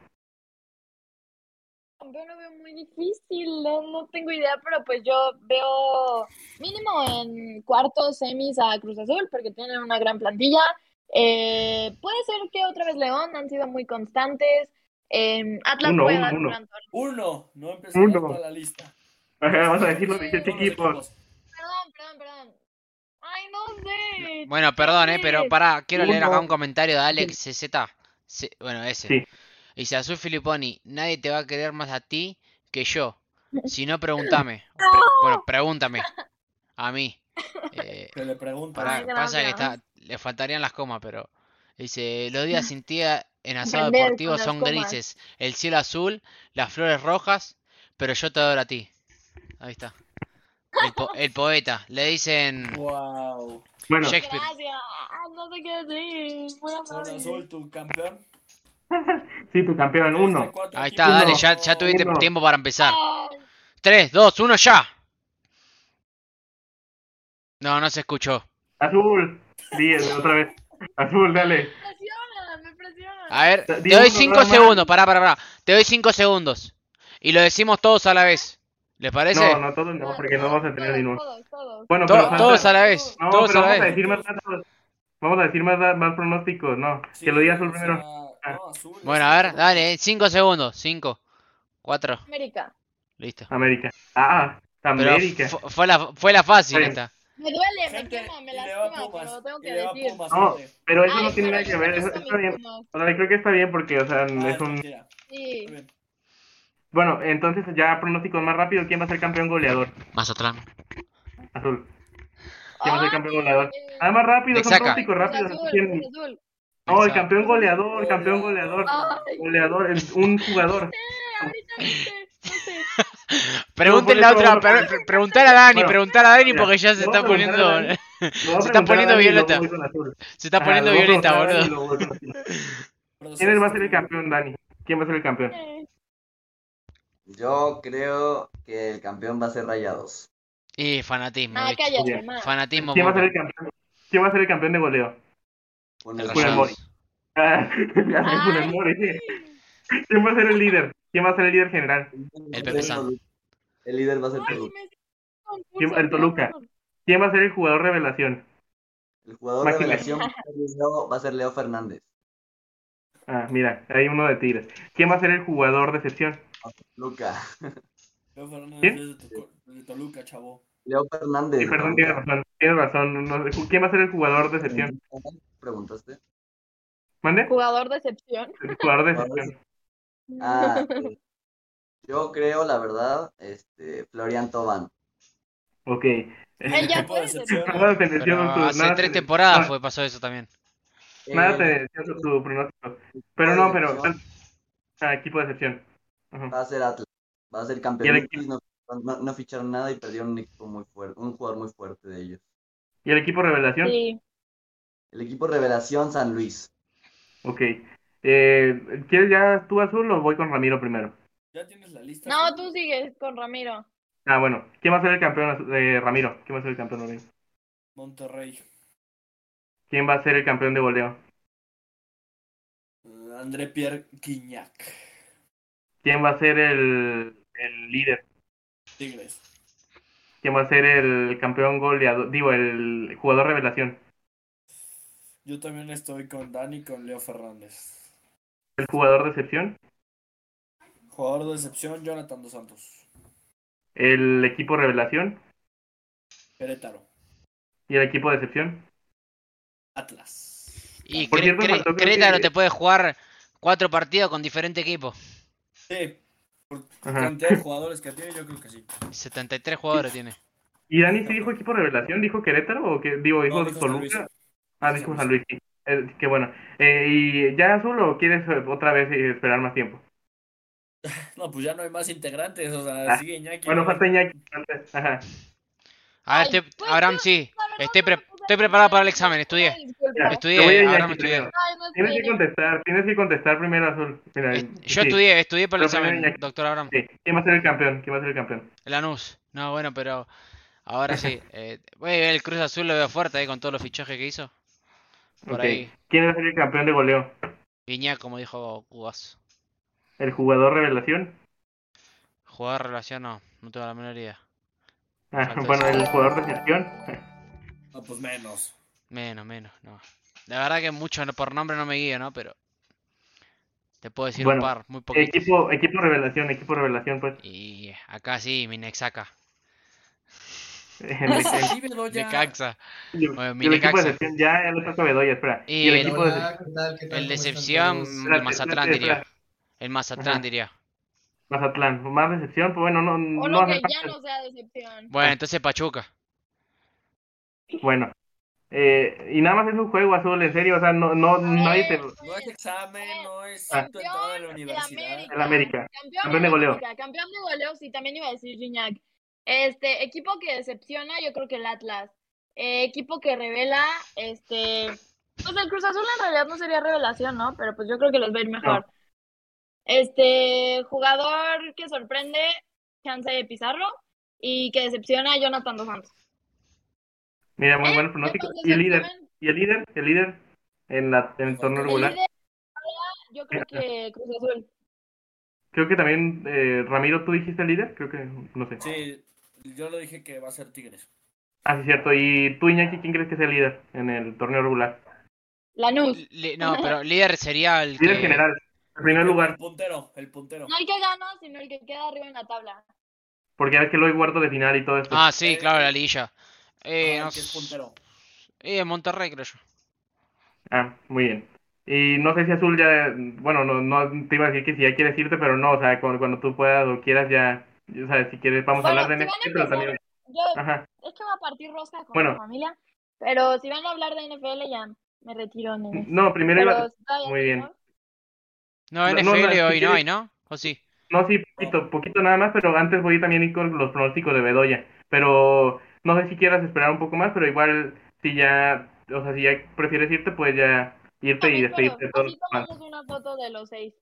Yo lo veo muy difícil, no, tengo idea, pero pues yo veo mínimo en cuartos semis a Cruz Azul porque tienen una gran plantilla. Eh, puede ser que otra vez León han sido muy constantes. Eh, Atlas uno, puede dar uno. Uno, no empezamos toda la lista. Vamos a decir los 18 equipos. Perdón, perdón, perdón. Ay, no sé. Bueno, perdón, eh, pero para, quiero leer acá un comentario de Alex CZ. bueno, ese. Sí. Dice Azul Filipponi, nadie te va a querer más a ti que yo. Si no, pregúntame. bueno, pregúntame. A mí. Eh, que le pregunto. pasa que está, le faltarían las comas, pero. Dice, los días sin ti en asado deportivo son grises. El cielo azul, las flores rojas, pero yo te adoro a ti. Ahí está. El, poeta. Le dicen. Wow. Bueno. Shakespeare. Gracias. No sé qué decir. Bueno, Azul, tu campeón. sí, tu campeón, uno. Ahí está, dale, ya, ya tuviste tiempo para empezar. 3, 2, 1, ya. No, no se escuchó. Azul. Díez, otra vez. Azul, dale. Me presiona, me presiona. A ver, te doy 5 segundos, pará, pará, pará. Te doy 5 segundos. Y lo decimos todos a la vez. ¿Les parece? No, no, todos no, porque no vamos a tener ninguno. Todos, todos. Bueno, pero todos a la vez. No, todos pero a la vamos vez. a decir más Vamos a decir más, más pronósticos, no. que lo diga Azul primero. Ah. No, azul, bueno, a ver, dale, 5 segundos. 5, 4. América. Listo. América. Ah, América. Pero fue, la, fue la fácil esta. Me duele, Gente, me quema, me lastima, pero tengo que decir. Pumas, No, pero eso Ay, no tiene nada que ver. Eso está bien. Pumas. O sea, creo que está bien porque, o sea, Ah, es un. Sí. Bueno, entonces ya pronósticos más rápido. ¿Quién va a ser campeón goleador? Mazatlán. Azul. ¿Quién va a ser campeón goleador? eh, Ah, más rápido, son pronósticos rápidos. Azul, ¿Quién? Cruz Azul. No, el campeón goleador, campeón goleador. Ay, Goleador, el- un jugador. ahorita no sé, no sé. Pregúntenle a otra, pre- preguntar a Dani, Bueno, preguntar a Dani porque ya se está poniendo, Dani. Se está preguntar a poniendo violeta. se está poniendo lo voy a violenta, preguntar a Dani y boludo. ¿Quién va a ser el campeón, Dani? ¿Quién va a ser el campeón? Yo creo que el campeón va a ser Rayados. Y fanatismo, Ah. Fanatismo ¿Quién va a ser el campeón? ¿Quién va a ser el campeón de goleo? El Funes Mori. Mori. Rayados. Ah, ya sé, Funes Ay, Mori. ¿Quién va a ser el líder? ¿Quién va a ser el líder general? El Pepe San. El líder va a ser Ay, Toluca. me siento confusa, ¿Quién- el Toluca. ¿Quién va a ser el jugador revelación? El jugador Máquina. revelación va a ser Leo- va a ser Leo Fernández. Ah, mira, hay uno de Tigres. ¿Quién va a ser el jugador decepción? Luca. Leo Fernández ¿Quién? es de, Tolu- de Toluca, chavo. Leo Fernández. Sí, perdón, tienes razón. Tienes razón. no- ¿Quién va a ser el jugador decepción? ¿Preguntaste? ¿Mande? Jugador de excepción. El jugador decepción. Ah, eh, yo creo, la verdad, este, Florian Tobán. Ok. Él ya puede ser. hace tres te- temporadas fue, pasó eso también. Nada te Eh, menciono tu pronóstico. Pero no, pero. Ah, equipo de excepción. Va a ser Atlas. Va a ser Y el campeón. equipo- No, no, no ficharon nada y perdieron un equipo muy fuerte, un jugador muy fuerte de ellos. ¿Y el equipo revelación? Sí. El equipo revelación San Luis. Ok. Eh, ¿Quieres ya tú azul o voy con Ramiro primero? ¿Ya tienes la lista? No, tú sigues con Ramiro. Ah, bueno. ¿Quién va a ser el campeón de Ramiro? ¿Quién va a ser el campeón Ramiro? Monterrey. ¿Quién va a ser el campeón de goleo? Eh, André Pierre Guignac. ¿Quién va a ser el, el líder? Tigres. ¿Quién va a ser el campeón goleador? Digo, el jugador revelación. Yo también estoy con Dani con Leo Fernández. ¿El jugador de excepción? Jugador de excepción, Jonathan Dos Santos. ¿El equipo revelación? Querétaro. ¿Y el equipo de excepción? Atlas. Y Por Cre- cierto, Cre- faltó creo Querétaro que- te puede jugar cuatro partidos con diferente equipo. Sí, por Ajá. cantidad de jugadores que tiene, yo creo que sí. 73 jugadores tiene. ¿Y Dani sí dijo equipo revelación? ¿Dijo Querétaro o? Digo, dijo No, dijo. Toluca? Ah, dijo San Luis, sí. Eh, qué bueno. Eh, ¿Y ya azul o quieres eh, otra vez esperar más tiempo? No, pues ya no hay más integrantes, o sea, Ah, sigue Iñaki. Bueno, ¿no? falta Iñaki. Ajá. A ver, Ay, te- pues Abraham yo- sí. Estoy, pre- estoy preparado para el examen, estudié. Mira, Estudié, Abraham, estudié. primero. Ay, no tienes que contestar, tienes que contestar primero, Azul. Eh, yo estudié, estudié para el examen, doctor Abraham. ¿Quién va a ser el campeón? ¿Quién va a ser el campeón? Lanús. No, bueno, pero ahora sí. Eh, el Cruz Azul lo veo fuerte eh, con todos los fichajes que hizo. Por ahí. ¿Quién va a ser el campeón de goleo? Viña, como dijo Cubas. ¿El jugador revelación? Jugador revelación no, no tengo la menor idea. Ah, bueno, ¿el jugador de gestión? No, pues menos. Menos, menos, no. La verdad que mucho por nombre no me guía, ¿no? Pero te puedo decir un par, muy poquito. Equipo, equipo revelación, equipo revelación, pues. Y acá sí, Nexaca. de Caxa. mi el equipo de decepción, ya, ya lo toca Bedoya, espera. Y, el, equipo de El decepción, el Mazatlán diría. El Mazatlán diría. Mazatlán, más decepción, pues bueno, no. O no que ya no sea decepción. Bueno, entonces Pachuca. Bueno, eh, y nada más es un juego azul, en serio, o sea, no, no, nadie te... No es examen, no es ah. de la universidad. En América. Campeón, de goleo. Campeón de goleo, sí, también iba a decir Gignac. Este, equipo que decepciona, yo creo que el Atlas. Eh, equipo que revela, este... Pues el Cruz Azul en realidad no sería revelación, ¿no? Pero pues yo creo que les va a ir mejor. Este, jugador que sorprende, chance de Pizarro. Y que decepciona, Jonathan Dos Santos. Mira, muy buen pronóstico. ¿Y el líder? ¿Y el líder? ¿El líder en, la, en el torneo regular? yo creo que Cruz Azul. Creo que también, eh, Ramiro, ¿tú dijiste el líder? Creo que, no sé. Sí, yo lo dije que va a ser Tigres. Ah, sí, cierto. ¿Y tú, Iñaki, quién crees que sea el líder en el torneo regular? Lanús. no, pero líder sería el Líder general, el primer lugar. El puntero, el puntero. No el que gana, sino el que queda arriba en la tabla. Porque es que lo hay cuarto de final y todo esto. Ah, sí, claro, la lilla. Eh, no, es puntero? Eh, Monterrey, creo yo. Ah, muy bien. Y no sé si Azul ya, bueno, no, no te iba a decir que si ya quieres irte, pero no, o sea, cuando, tú puedas o quieras ya, o sea, si quieres vamos a hablar de NFL, pero también... Ajá. Es que va a partir rosca con mi familia, pero si van a hablar de NFL ya me retiro. No, primero iba... Muy bien. No, NFL hoy no hay, ¿no? ¿O sí? No, sí, poquito, poquito nada más, pero antes voy también a ir con los pronósticos de Bedoya. Pero no sé si quieras esperar un poco más, pero igual si ya, o sea, si ya prefieres irte, pues ya irte y despedirte de todos. una foto de los seis.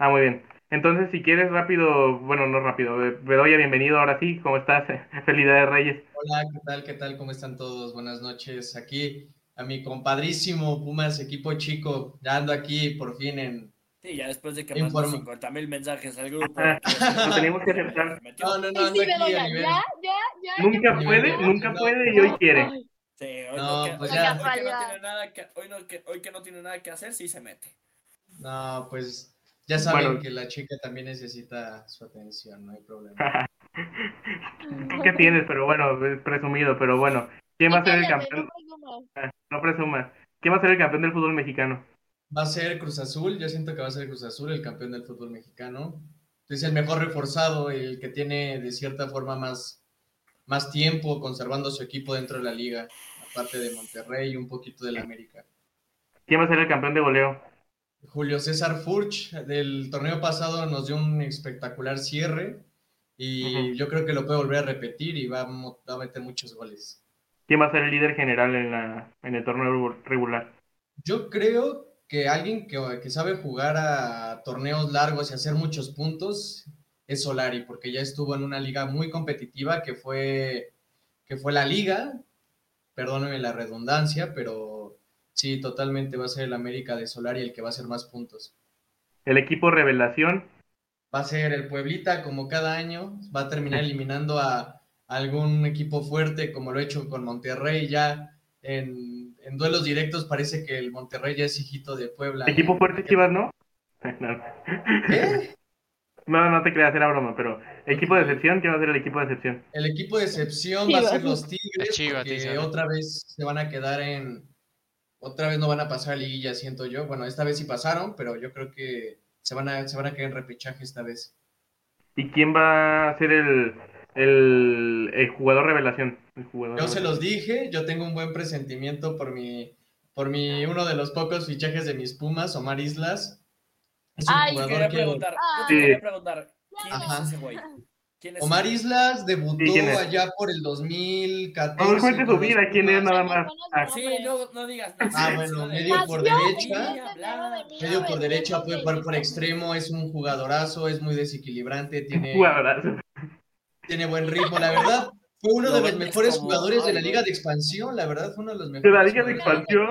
Ah, muy bien. Entonces, si quieres rápido, bueno, no rápido, Bedoya, bienvenido ahora sí, ¿cómo estás? Feliz de Reyes. Hola, ¿qué tal? ¿Qué tal? ¿Cómo están todos? Buenas noches. Aquí a mi compadrísimo Pumas, equipo chico, ya ando aquí por fin en, Sí, ya después de que mandó 50 mil mensajes al grupo. Lo teníamos que aceptar. No, no, no, ando aquí a nivel. Ya, ya, ya. Nunca puede, nunca puede y hoy quiere. Sí, hoy no, que, pues ya. Hoy, que no tiene nada que, hoy, no, que, hoy que no tiene nada que hacer, sí se mete. No, pues ya saben que la chica también necesita su atención, no hay problema. ¿Qué tienes? Pero bueno, presumido, pero bueno. ¿Quién va a ser el campeón? No presumas. ¿Quién va a ser el campeón del fútbol mexicano? Va a ser Cruz Azul, yo siento que va a ser Cruz Azul el campeón del fútbol mexicano. Es el mejor reforzado, el que tiene de cierta forma más, más tiempo conservando su equipo dentro de la liga, aparte de Monterrey y un poquito del América. ¿Quién va a ser el campeón de goleo? Julio César Furch, del torneo pasado nos dio un espectacular cierre y yo creo que lo puede volver a repetir y va a, meter muchos goles. ¿Quién va a ser el líder general en, la, en el torneo regular? Yo creo que alguien que, sabe jugar a torneos largos y hacer muchos puntos es Solari, porque ya estuvo en una liga muy competitiva que fue, que fue la liga, perdónenme la redundancia, pero sí, totalmente va a ser el América de Solari el que va a hacer más puntos. ¿El equipo revelación? Va a ser el Pueblita, como cada año, va a terminar eliminando a algún equipo fuerte, como lo he hecho con Monterrey ya en en duelos directos parece que el Monterrey ya es hijito de Puebla. Equipo fuerte Chivas, ¿no? No. No, no te creas, era broma, pero equipo de excepción, ¿qué va a ser el equipo de excepción? El equipo de excepción va a ser los Tigres, que otra vez se van a quedar en, otra vez no van a pasar a liguilla, siento yo. Bueno, esta vez sí pasaron, pero yo creo que se van a, se van a quedar en repechaje esta vez. ¿Y quién va a ser el, el, jugador revelación. yo se los dije, yo tengo un buen presentimiento por mi, por mi, uno de los pocos fichajes de mis Pumas, Omar Islas. Es un jugador que... preguntar, yo te quería preguntar, ¿quién es ese güey? Omar Islas debutó allá por el 2014. No cuente su vida, quién es nada más. Sí, no, no digas. Ah, bueno, medio por derecha. Medio por derecha, puede jugar por extremo, es un jugadorazo, es muy desequilibrante, tiene, tiene buen ritmo, la verdad. Fue uno de los mejores jugadores de la Liga de Expansión, la verdad, fue uno de los mejores. De la Liga de Expansión.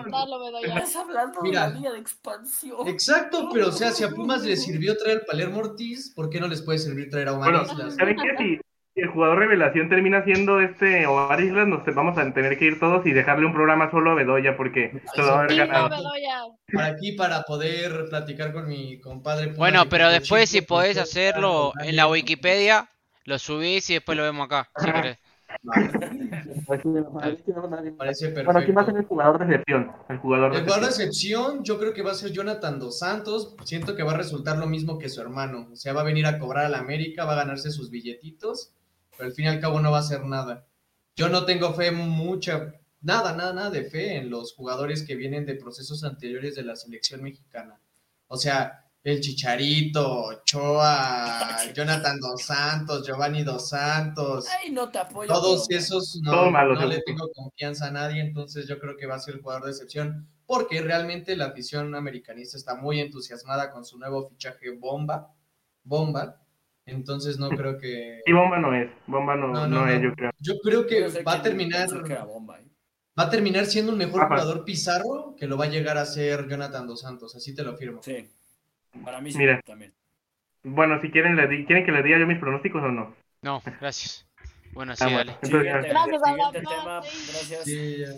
Estás hablando de la Liga de Expansión. Exacto, pero o sea, si a Pumas le sirvió traer Palermo Ortiz, ¿por qué no les puede servir traer a Omar bueno, Islas? ¿Saben qué? Si, el jugador revelación termina siendo este Omar Islas, nos vamos a tener que ir todos y dejarle un programa solo a Bedoya porque se va a haber ganado. Para aquí, para poder platicar con mi compadre. bueno, pero después, si podés hacerlo en la Wikipedia, lo subís y después lo vemos acá, si querés. Parece perfecto. Bueno, ¿quién va a ser el jugador de excepción? El jugador de, excepción, yo creo que va a ser Jonathan Dos Santos. Siento que va a resultar lo mismo que su hermano. O sea, va a venir a cobrar a la América, va a ganarse sus billetitos, pero al fin y al cabo no va a hacer nada. Yo no tengo fe mucha, nada, nada, nada de fe en los jugadores que vienen de procesos anteriores de la selección mexicana. O sea, el Chicharito, Choa, Jonathan Dos Santos, Giovanni Dos Santos. Ay, no te apoyo. Todos esos no, no le tengo confianza a nadie, entonces yo creo que va a ser el jugador de excepción, porque realmente la afición americanista está muy entusiasmada con su nuevo fichaje Bomba. Bomba. Entonces no creo que. Y Bomba no es. Bomba no, no, es, yo creo. Yo creo que va a terminar. ¿eh? Va a terminar siendo un mejor jugador Pizarro que lo va a llegar a ser Jonathan Dos Santos, así te lo firmo. Sí. Para mí sí, Mira. también. Bueno, si quieren, le ¿quieren que les diga yo mis pronósticos o no? No, gracias. Bueno, sí, ah, dale. gracias, gracias.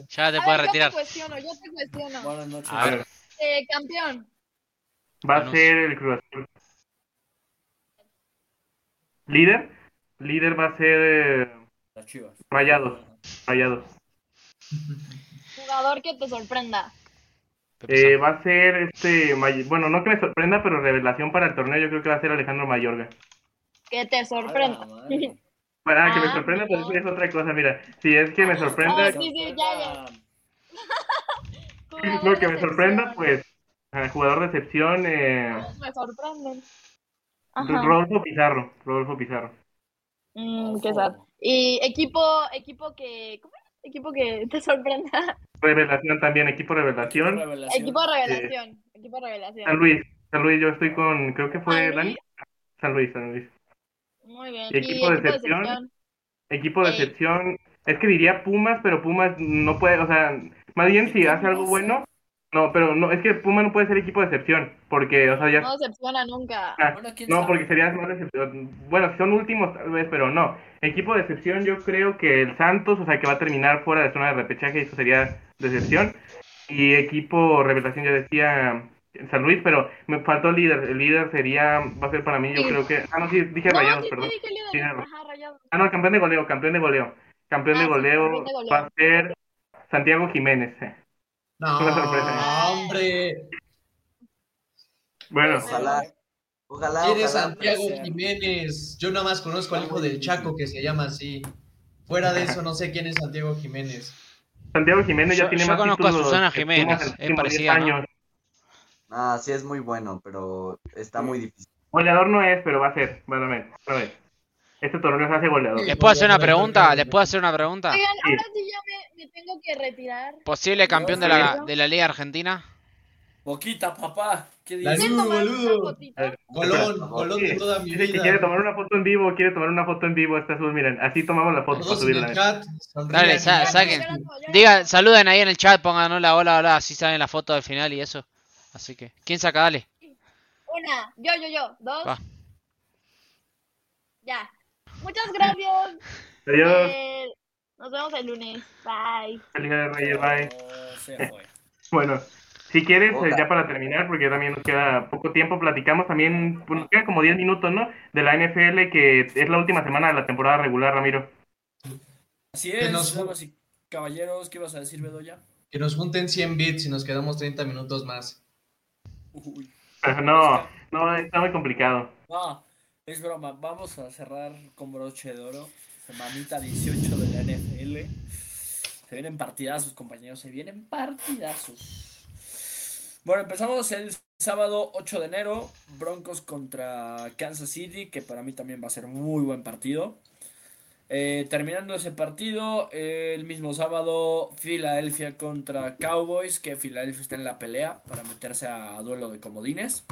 ya. te puedes retirar. Yo te cuestiono, yo te cuestiono. Buenas noches. A ver. Eh, campeón. Va a ser el Cruz Azul. ¿Líder? Líder va a ser... Las Chivas. Rayados. Rayados. Jugador que te sorprenda. Eh, va a ser este, bueno, no que me sorprenda, pero revelación para el torneo, yo creo que va a ser Alejandro Mayorga. Que te sorprenda. Para que me ah, sorprenda, pues es otra cosa, mira, si es que me sorprenda... Sí, sí, ya, ya. no, que me sorprenda, pues, jugador de excepción... Eh... Me sorprenden. Rodolfo Pizarro, Rodolfo Pizarro. Mm, qué sad. Y equipo, equipo que. Equipo que te sorprenda. Revelación también, equipo revelación. Equipo revelación. equipo revelación. San Luis, San Luis, yo estoy con, creo que fue Dani. San Luis, San Luis. Muy bien. Y equipo, de excepción. Equipo de excepción. Es que diría Pumas, pero Pumas no puede, o sea, más bien si hace algo bueno, no, pero no, es que Puma no puede ser equipo de excepción, porque, o sea, ya... No decepciona nunca. Ah, no, porque sería más decepción. Bueno, son últimos tal vez, pero no. Equipo de excepción yo creo que el Santos, o sea, que va a terminar fuera de zona de repechaje, eso sería decepción. Y equipo revelación, ya decía San Luis, pero me faltó líder. El líder sería, va a ser para mí, yo creo que... Ah, no, sí, dije rayados, perdón. Ah, no, campeón de goleo, campeón de goleo. Campeón, de, ah, goleo va a ser Santiago Jiménez. Eh. No, sorpresa. hombre. Bueno, ojalá. Ojalá. ¿Quién es Santiago Jiménez? Yo nada más conozco al hijo del Chaco que se llama así. Fuera de eso, no sé quién es Santiago Jiménez. Santiago Jiménez ya tiene yo más conozco a Susana Jiménez, es parecida, años. Ah, sí es muy bueno, pero está muy difícil. Goleador no es, pero va a ser, bueno, a ver. Este torneo se hace goleador. ¿Les puedo hacer una pregunta? ¿Les puedo hacer una pregunta? Oigan, ahora sí ya me, tengo que retirar. ¿Posible campeón de la, de la Liga Argentina? Poquita, papá. ¿Qué dices? boludo. Colón, Colón de toda mi vida. quiere tomar una foto en miren, quiere tomar una foto en vivo, está azul, miren, así tomamos la foto para subirla. Dale, saquen. Digan, saluden ahí en el chat, pongan hola, hola, hola, así saben la foto del final y eso. Así que, ¿quién saca? Dale. Una, yo, yo, yo, dos. Ya. Muchas gracias. Adiós. Eh, nos vemos el lunes. Bye. Feliz de Reyes, bye. bueno, si quieres, eh, ya para terminar, porque también nos queda poco tiempo, platicamos también, pues, nos quedan como 10 minutos, ¿no? De la NFL, que es la última semana de la temporada regular, Ramiro. Así es, nos... y caballeros, ¿qué vas a decir, Bedoya? Que nos junten 100 bits y nos quedamos 30 minutos más. Uy. No, no, está muy complicado. No. Es broma, vamos a cerrar con broche de oro. Semanita 18 de la NFL. Se vienen partidazos, compañeros, se vienen partidazos. Bueno, empezamos el sábado 8 de enero, Broncos contra Kansas City, que para mí también va a ser muy buen partido. Eh, terminando ese partido, el mismo sábado, Filadelfia contra Cowboys, que Filadelfia está en la pelea para meterse a duelo de comodines.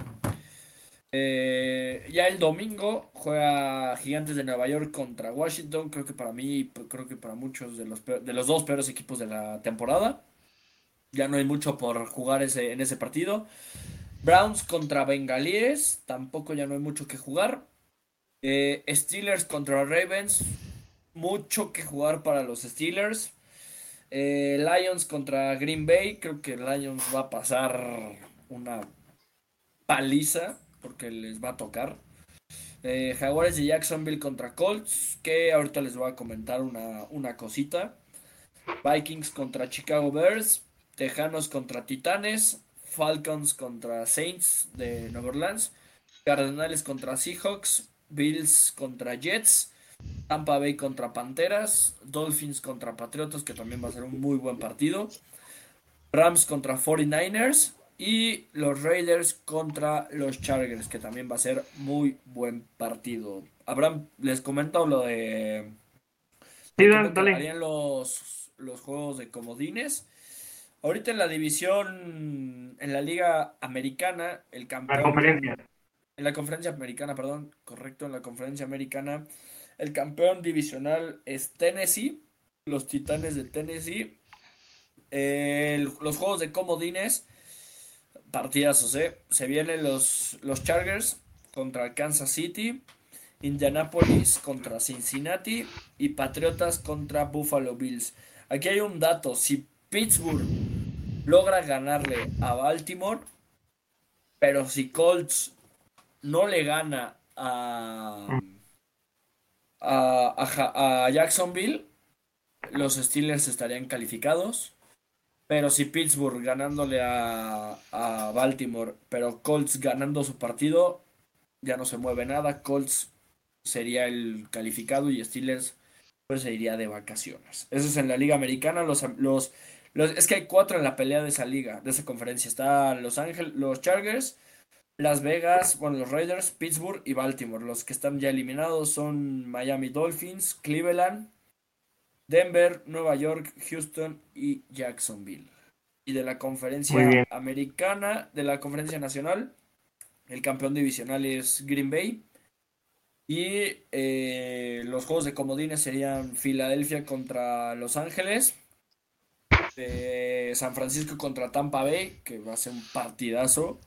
Eh, ya el domingo juega Gigantes de Nueva York contra Washington. Creo que para mí, creo que para muchos de los, de los dos peores equipos de la temporada. Ya no hay mucho por jugar ese, en ese partido. Browns contra Bengalíes. Tampoco ya no hay mucho que jugar. Eh, Steelers contra Ravens mucho que jugar para los Steelers. Eh, Lions contra Green Bay. Creo que Lions va a pasar una paliza porque les va a tocar. Eh, Jaguares de Jacksonville contra Colts, que ahorita les voy a comentar una, una cosita. Vikings contra Chicago Bears. Tejanos contra Titanes. Falcons contra Saints de Nueva Orleans. Cardenales contra Seahawks. Bills contra Jets. Tampa Bay contra Panteras, Dolphins contra Patriotas, que también va a ser un muy buen partido. Rams contra 49ers y los Raiders contra los Chargers, que también va a ser muy buen partido. Abraham, les comento lo de... Sí, los, los juegos de comodines. Ahorita en la división, en la liga americana, el campeón... La conferencia. En la conferencia americana, perdón, correcto, en la conferencia americana el campeón divisional es Tennessee, los Titanes de Tennessee. los juegos de comodines, partidas, ¿eh? Se vienen los, los Chargers contra Kansas City, Indianapolis contra Cincinnati y Patriotas contra Buffalo Bills. Aquí hay un dato, si Pittsburgh logra ganarle a Baltimore, pero si Colts no le gana a a, Jacksonville, los Steelers estarían calificados. Pero si Pittsburgh ganándole a, a, Baltimore, pero Colts ganando su partido, ya no se mueve nada. Colts sería el calificado y Steelers pues se iría de vacaciones. Eso es en la Liga Americana. Los, los, los, es que hay cuatro en la pelea de esa liga, de esa conferencia. Están Los Ángeles, los Chargers, las Vegas, bueno, los Raiders, Pittsburgh y Baltimore. Los que están ya eliminados son Miami Dolphins, Cleveland, Denver, Nueva York, Houston y Jacksonville. Y de la conferencia americana, de la conferencia nacional, el campeón divisional es Green Bay. Y eh, los juegos de comodines serían Filadelfia contra Los Ángeles, eh, San Francisco contra Tampa Bay, que va a ser un partidazo.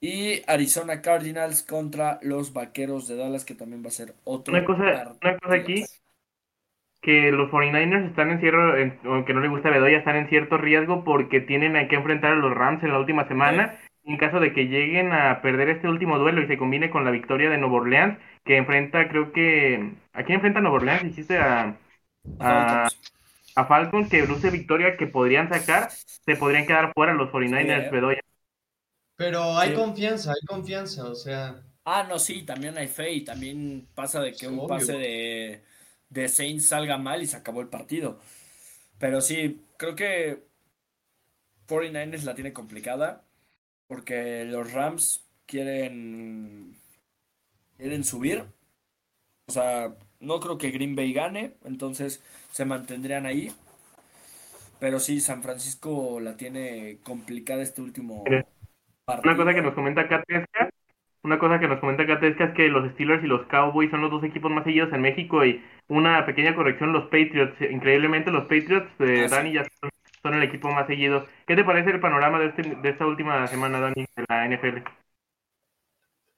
Y Arizona Cardinals contra los Vaqueros de Dallas, que también va a ser otro. Una cosa, una cosa aquí, que los 49ers están en cierto, aunque no le gusta a Bedoya, están en cierto riesgo porque tienen que enfrentar a los Rams en la última semana. En caso de que lleguen a perder este último duelo y se combine con la victoria de Nuevo Orleans, que enfrenta, creo que. ¿A quién enfrenta Nuevo Orleans? Hiciste a. a a Falcons que luce victoria que podrían sacar, se podrían quedar fuera los 49ers, Bedoya. Pero hay confianza, hay confianza, o sea. Ah, no, sí, también hay fe y también pasa de que un pase de, de Saints salga mal y se acabó el partido. Pero sí, creo que 49ers la tiene complicada porque los Rams quieren quieren subir. O sea, no creo que Green Bay gane, entonces se mantendrían ahí. Pero sí, San Francisco la tiene complicada este último una cosa que nos comenta Catesca, una cosa que nos comenta Catesca es que los Steelers y los Cowboys son los dos equipos más seguidos en México y una pequeña corrección, los Patriots, increíblemente los Patriots de ah, Dani ya son, el equipo más seguido. ¿Qué te parece el panorama de, este, de esta última semana, Dani, de la NFL?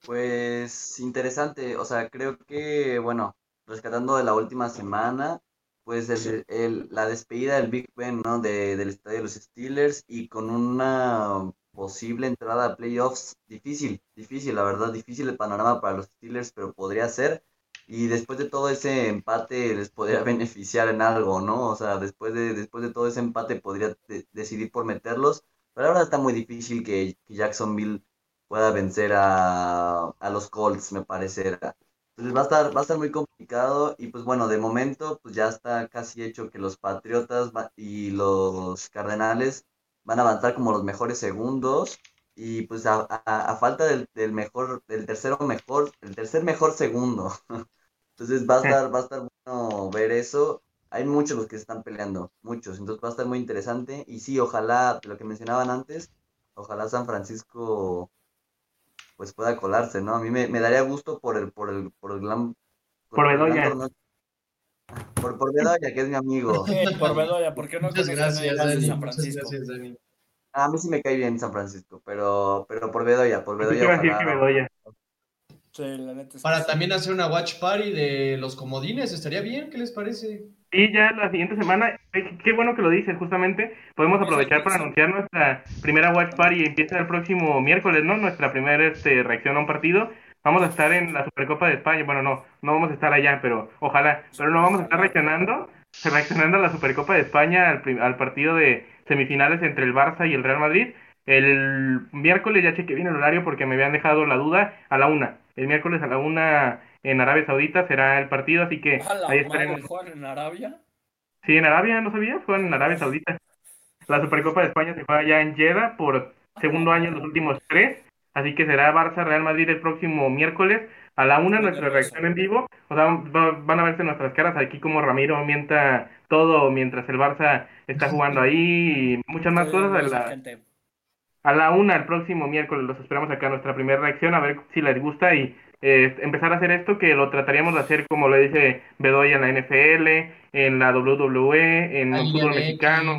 Pues interesante, o sea, creo que, bueno, rescatando de la última semana, pues el, la despedida del Big Ben, ¿no? De, del estadio de los Steelers y con una posible entrada a playoffs difícil, difícil, la verdad, difícil el panorama para los Steelers, pero podría ser. Y después de todo ese empate les podría beneficiar en algo, ¿no? O sea, después de, después de todo ese empate podría decidir por meterlos, pero ahora está muy difícil que, Jacksonville pueda vencer a, a, los Colts, me parecerá. Entonces va a, estar, va a estar muy complicado y pues bueno, de momento pues ya está casi hecho que los Patriotas y los Cardenales van a avanzar como los mejores segundos y pues a, falta del, del, mejor, del tercero mejor, el tercer mejor segundo. Entonces va a estar, va a estar bueno ver eso. Hay muchos los que están peleando, muchos. Entonces va a estar muy interesante. Y sí, ojalá, lo que mencionaban antes, ojalá San Francisco pues pueda colarse, ¿no? A mí me, daría gusto por el, por el, por el gran... Por, Bedoya. Por, por Bedoya, que es mi amigo. por Bedoya, ¿por qué no? Muchas gracias, Dani. San Francisco? Muchas gracias, Dani. A mí sí me cae bien San Francisco, pero, pero por Bedoya, por Bedoya. Ojalá, para también hacer una watch party de los comodines, estaría bien, ¿qué les parece? Y ya la siguiente semana, eh, qué bueno que lo dices, justamente, podemos aprovechar para anunciar nuestra primera watch party, empieza el próximo miércoles, ¿no? Nuestra primera este, reacción a un partido. Vamos a estar en la Supercopa de España, bueno, no, no vamos a estar allá, pero ojalá, pero no vamos a estar reaccionando, reaccionando a la Supercopa de España, al, al partido de semifinales entre el Barça y el Real Madrid. El miércoles ya chequé bien el horario porque me habían dejado la duda a la una. El miércoles a la una en Arabia Saudita será el partido, así que ahí estaremos. ¿Juegan en Arabia? Sí, en Arabia, ¿no sabías? Juegan en Arabia Saudita. La Supercopa de España se juega ya en Jeddah por segundo año en los últimos tres. Así que será Barça Real Madrid el próximo miércoles a la una nuestra reacción en vivo. O sea, van a verse nuestras caras aquí como Ramiro mienta todo mientras el Barça está jugando ahí y muchas más cosas. A la, a la una el próximo miércoles los esperamos acá nuestra primera reacción a ver si les gusta y eh, empezar a hacer esto que lo trataríamos de hacer como lo dice Bedoya en la NFL, en la WWE, en el fútbol mexicano,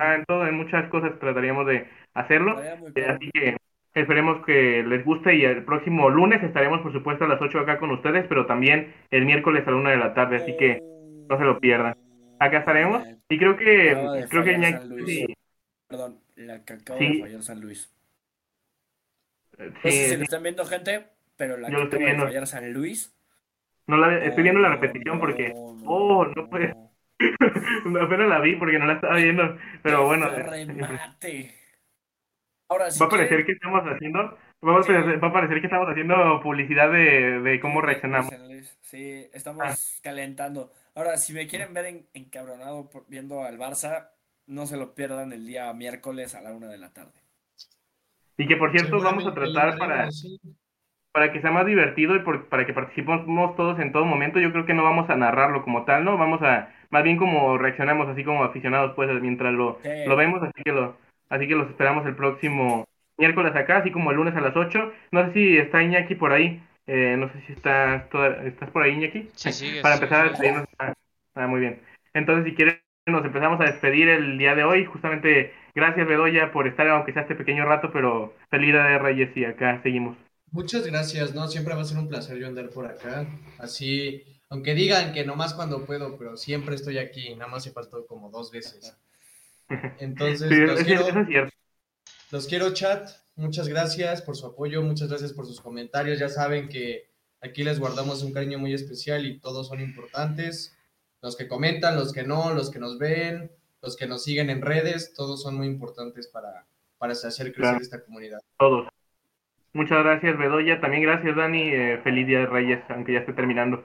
en todo, en muchas cosas trataríamos de hacerlo. Eh, así que esperemos que les guste y el próximo lunes estaremos por supuesto a las 8 acá con ustedes, pero también el miércoles a la una de la tarde, así que no se lo pierdan. Acá estaremos y creo que creo que Perdón, la que acaba de fallar San Luis. No sé si lo están viendo gente, pero la que acaba de fallar San Luis. No la, estoy viendo la repetición porque. oh, no puede. Apenas la vi porque no la estaba viendo. Pero bueno. Remate. Ahora, va a parecer que estamos haciendo. Va a, parecer, va a parecer que estamos haciendo publicidad de, de cómo reaccionamos. Sí, estamos ah. calentando. Ahora, si me quieren ver encabronado viendo al Barça, no se lo pierdan el día miércoles a la una de la tarde. Y que por cierto vamos a tratar para, para que sea más divertido y para que participemos todos en todo momento. Yo creo que no vamos a narrarlo como tal, ¿no? Vamos a, más bien como reaccionamos así como aficionados pues mientras lo, lo vemos, así que lo, así que los esperamos el próximo miércoles acá, así como el lunes a las 8. No sé si está Iñaki por ahí. Eh, no sé si estás, estás por ahí, Iñaki. Sí, sí. Para empezar a despedirnos. Ah, muy bien. Entonces, si quieres nos empezamos a despedir el día de hoy. Justamente, gracias Bedoya por estar, aunque sea este pequeño rato, pero feliz de Reyes y acá seguimos. Muchas gracias, ¿no? Siempre va a ser un placer yo andar por acá. Así, aunque digan que nomás cuando puedo, pero siempre estoy aquí, nada más se faltó como dos veces. Entonces, los, quiero, los quiero chat, muchas gracias por su apoyo, muchas gracias por sus comentarios. Ya saben que aquí les guardamos un cariño muy especial y todos son importantes los que comentan, los que no, los que nos ven, los que nos siguen en redes, todos son muy importantes para, para hacer crecer esta comunidad. Todos. Muchas gracias, Bedoya. También gracias, Dani. Eh, feliz Día de Reyes, aunque ya esté terminando.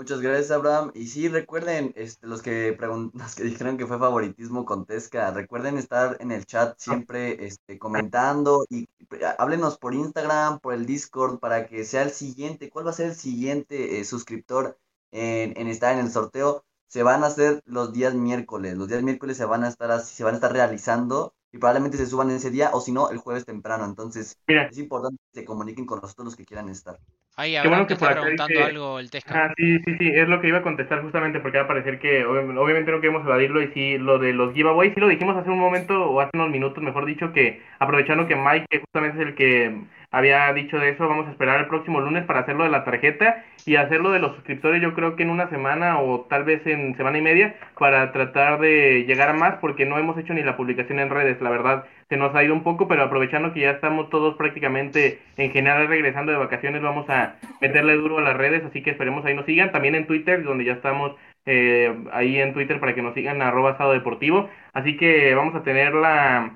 Muchas gracias, Abraham. Y sí, recuerden, este, los, que los que dijeron que fue favoritismo con Tesca, recuerden estar en el chat siempre este, comentando y háblenos por Instagram, por el Discord, para que sea el siguiente. ¿Cuál va a ser el siguiente eh, suscriptor en, en, estar en el sorteo? se van a hacer los días miércoles. Los días miércoles se van a estar así, se van a estar realizando y probablemente se suban ese día o si no el jueves temprano. Entonces es importante que se comuniquen con nosotros los que quieran estar. Ay, Qué bueno que está preguntando algo el Tesca. Ah, sí, sí, sí, es lo que iba a contestar justamente porque va a parecer que obviamente no queremos evadirlo y sí, lo de los giveaways sí lo dijimos hace un momento o hace unos minutos, mejor dicho, que aprovechando que Mike que justamente es el que había dicho de eso, vamos a esperar el próximo lunes para hacerlo de la tarjeta y hacerlo de los suscriptores yo creo que en una semana o tal vez en semana y media para tratar de llegar a más porque no hemos hecho ni la publicación en redes, la verdad se nos ha ido un poco, pero aprovechando que ya estamos todos prácticamente en general regresando de vacaciones, vamos a meterle duro a las redes, así que esperemos ahí nos sigan, también en Twitter, donde ya estamos eh, ahí en Twitter para que nos sigan arroba estado deportivo, así que vamos a tener la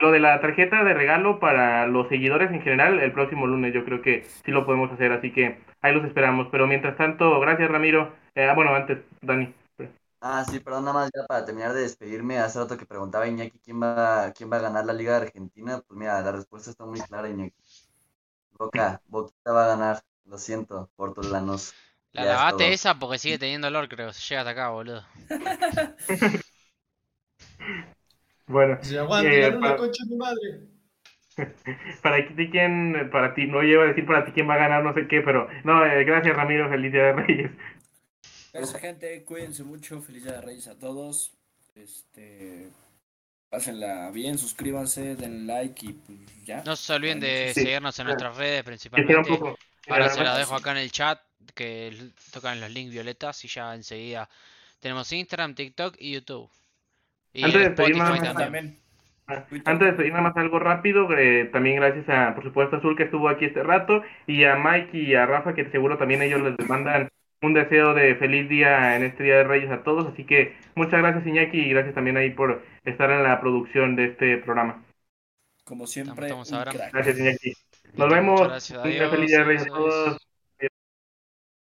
lo de la tarjeta de regalo para los seguidores en general el próximo lunes yo creo que sí lo podemos hacer, así que ahí los esperamos. Pero mientras tanto, gracias Ramiro. Eh, bueno, antes, Dani. Ah, sí, perdón, nada más ya para terminar de despedirme, hace rato que preguntaba Iñaki quién va, quién va a ganar la Liga de Argentina, pues mira, la respuesta está muy clara, Iñaki. Boca, Boquita va a ganar, lo siento, por tus lanos. La lavate esa porque sigue teniendo olor, creo. Llega hasta acá, boludo. bueno. Se eh, una concha de madre. para ti quién, para ti, no llevo a decir para ti quién va a ganar, no sé qué, pero no, eh, gracias Ramiro, feliz día de Reyes. Gracias gente, cuídense mucho, feliz día de Reyes a todos. Este pásenla bien, suscríbanse, den like y pues ya. No se olviden de seguirnos en nuestras redes principalmente. Ahora se la dejo acá en el chat que tocan los links violetas y ya enseguida tenemos Instagram, TikTok y YouTube. Y Antes de Spotify también. Ah, antes de pedir nada más algo rápido, eh, también gracias a, por supuesto, Azul que estuvo aquí este rato, y a Mike y a Rafa que seguro también ellos les mandan un deseo de feliz día en este Día de Reyes a todos. Así que muchas gracias Iñaki y gracias también ahí por estar en la producción de este programa. Como siempre, gracias Iñaki. Nos vemos. Gracias, feliz Día de Reyes a todos.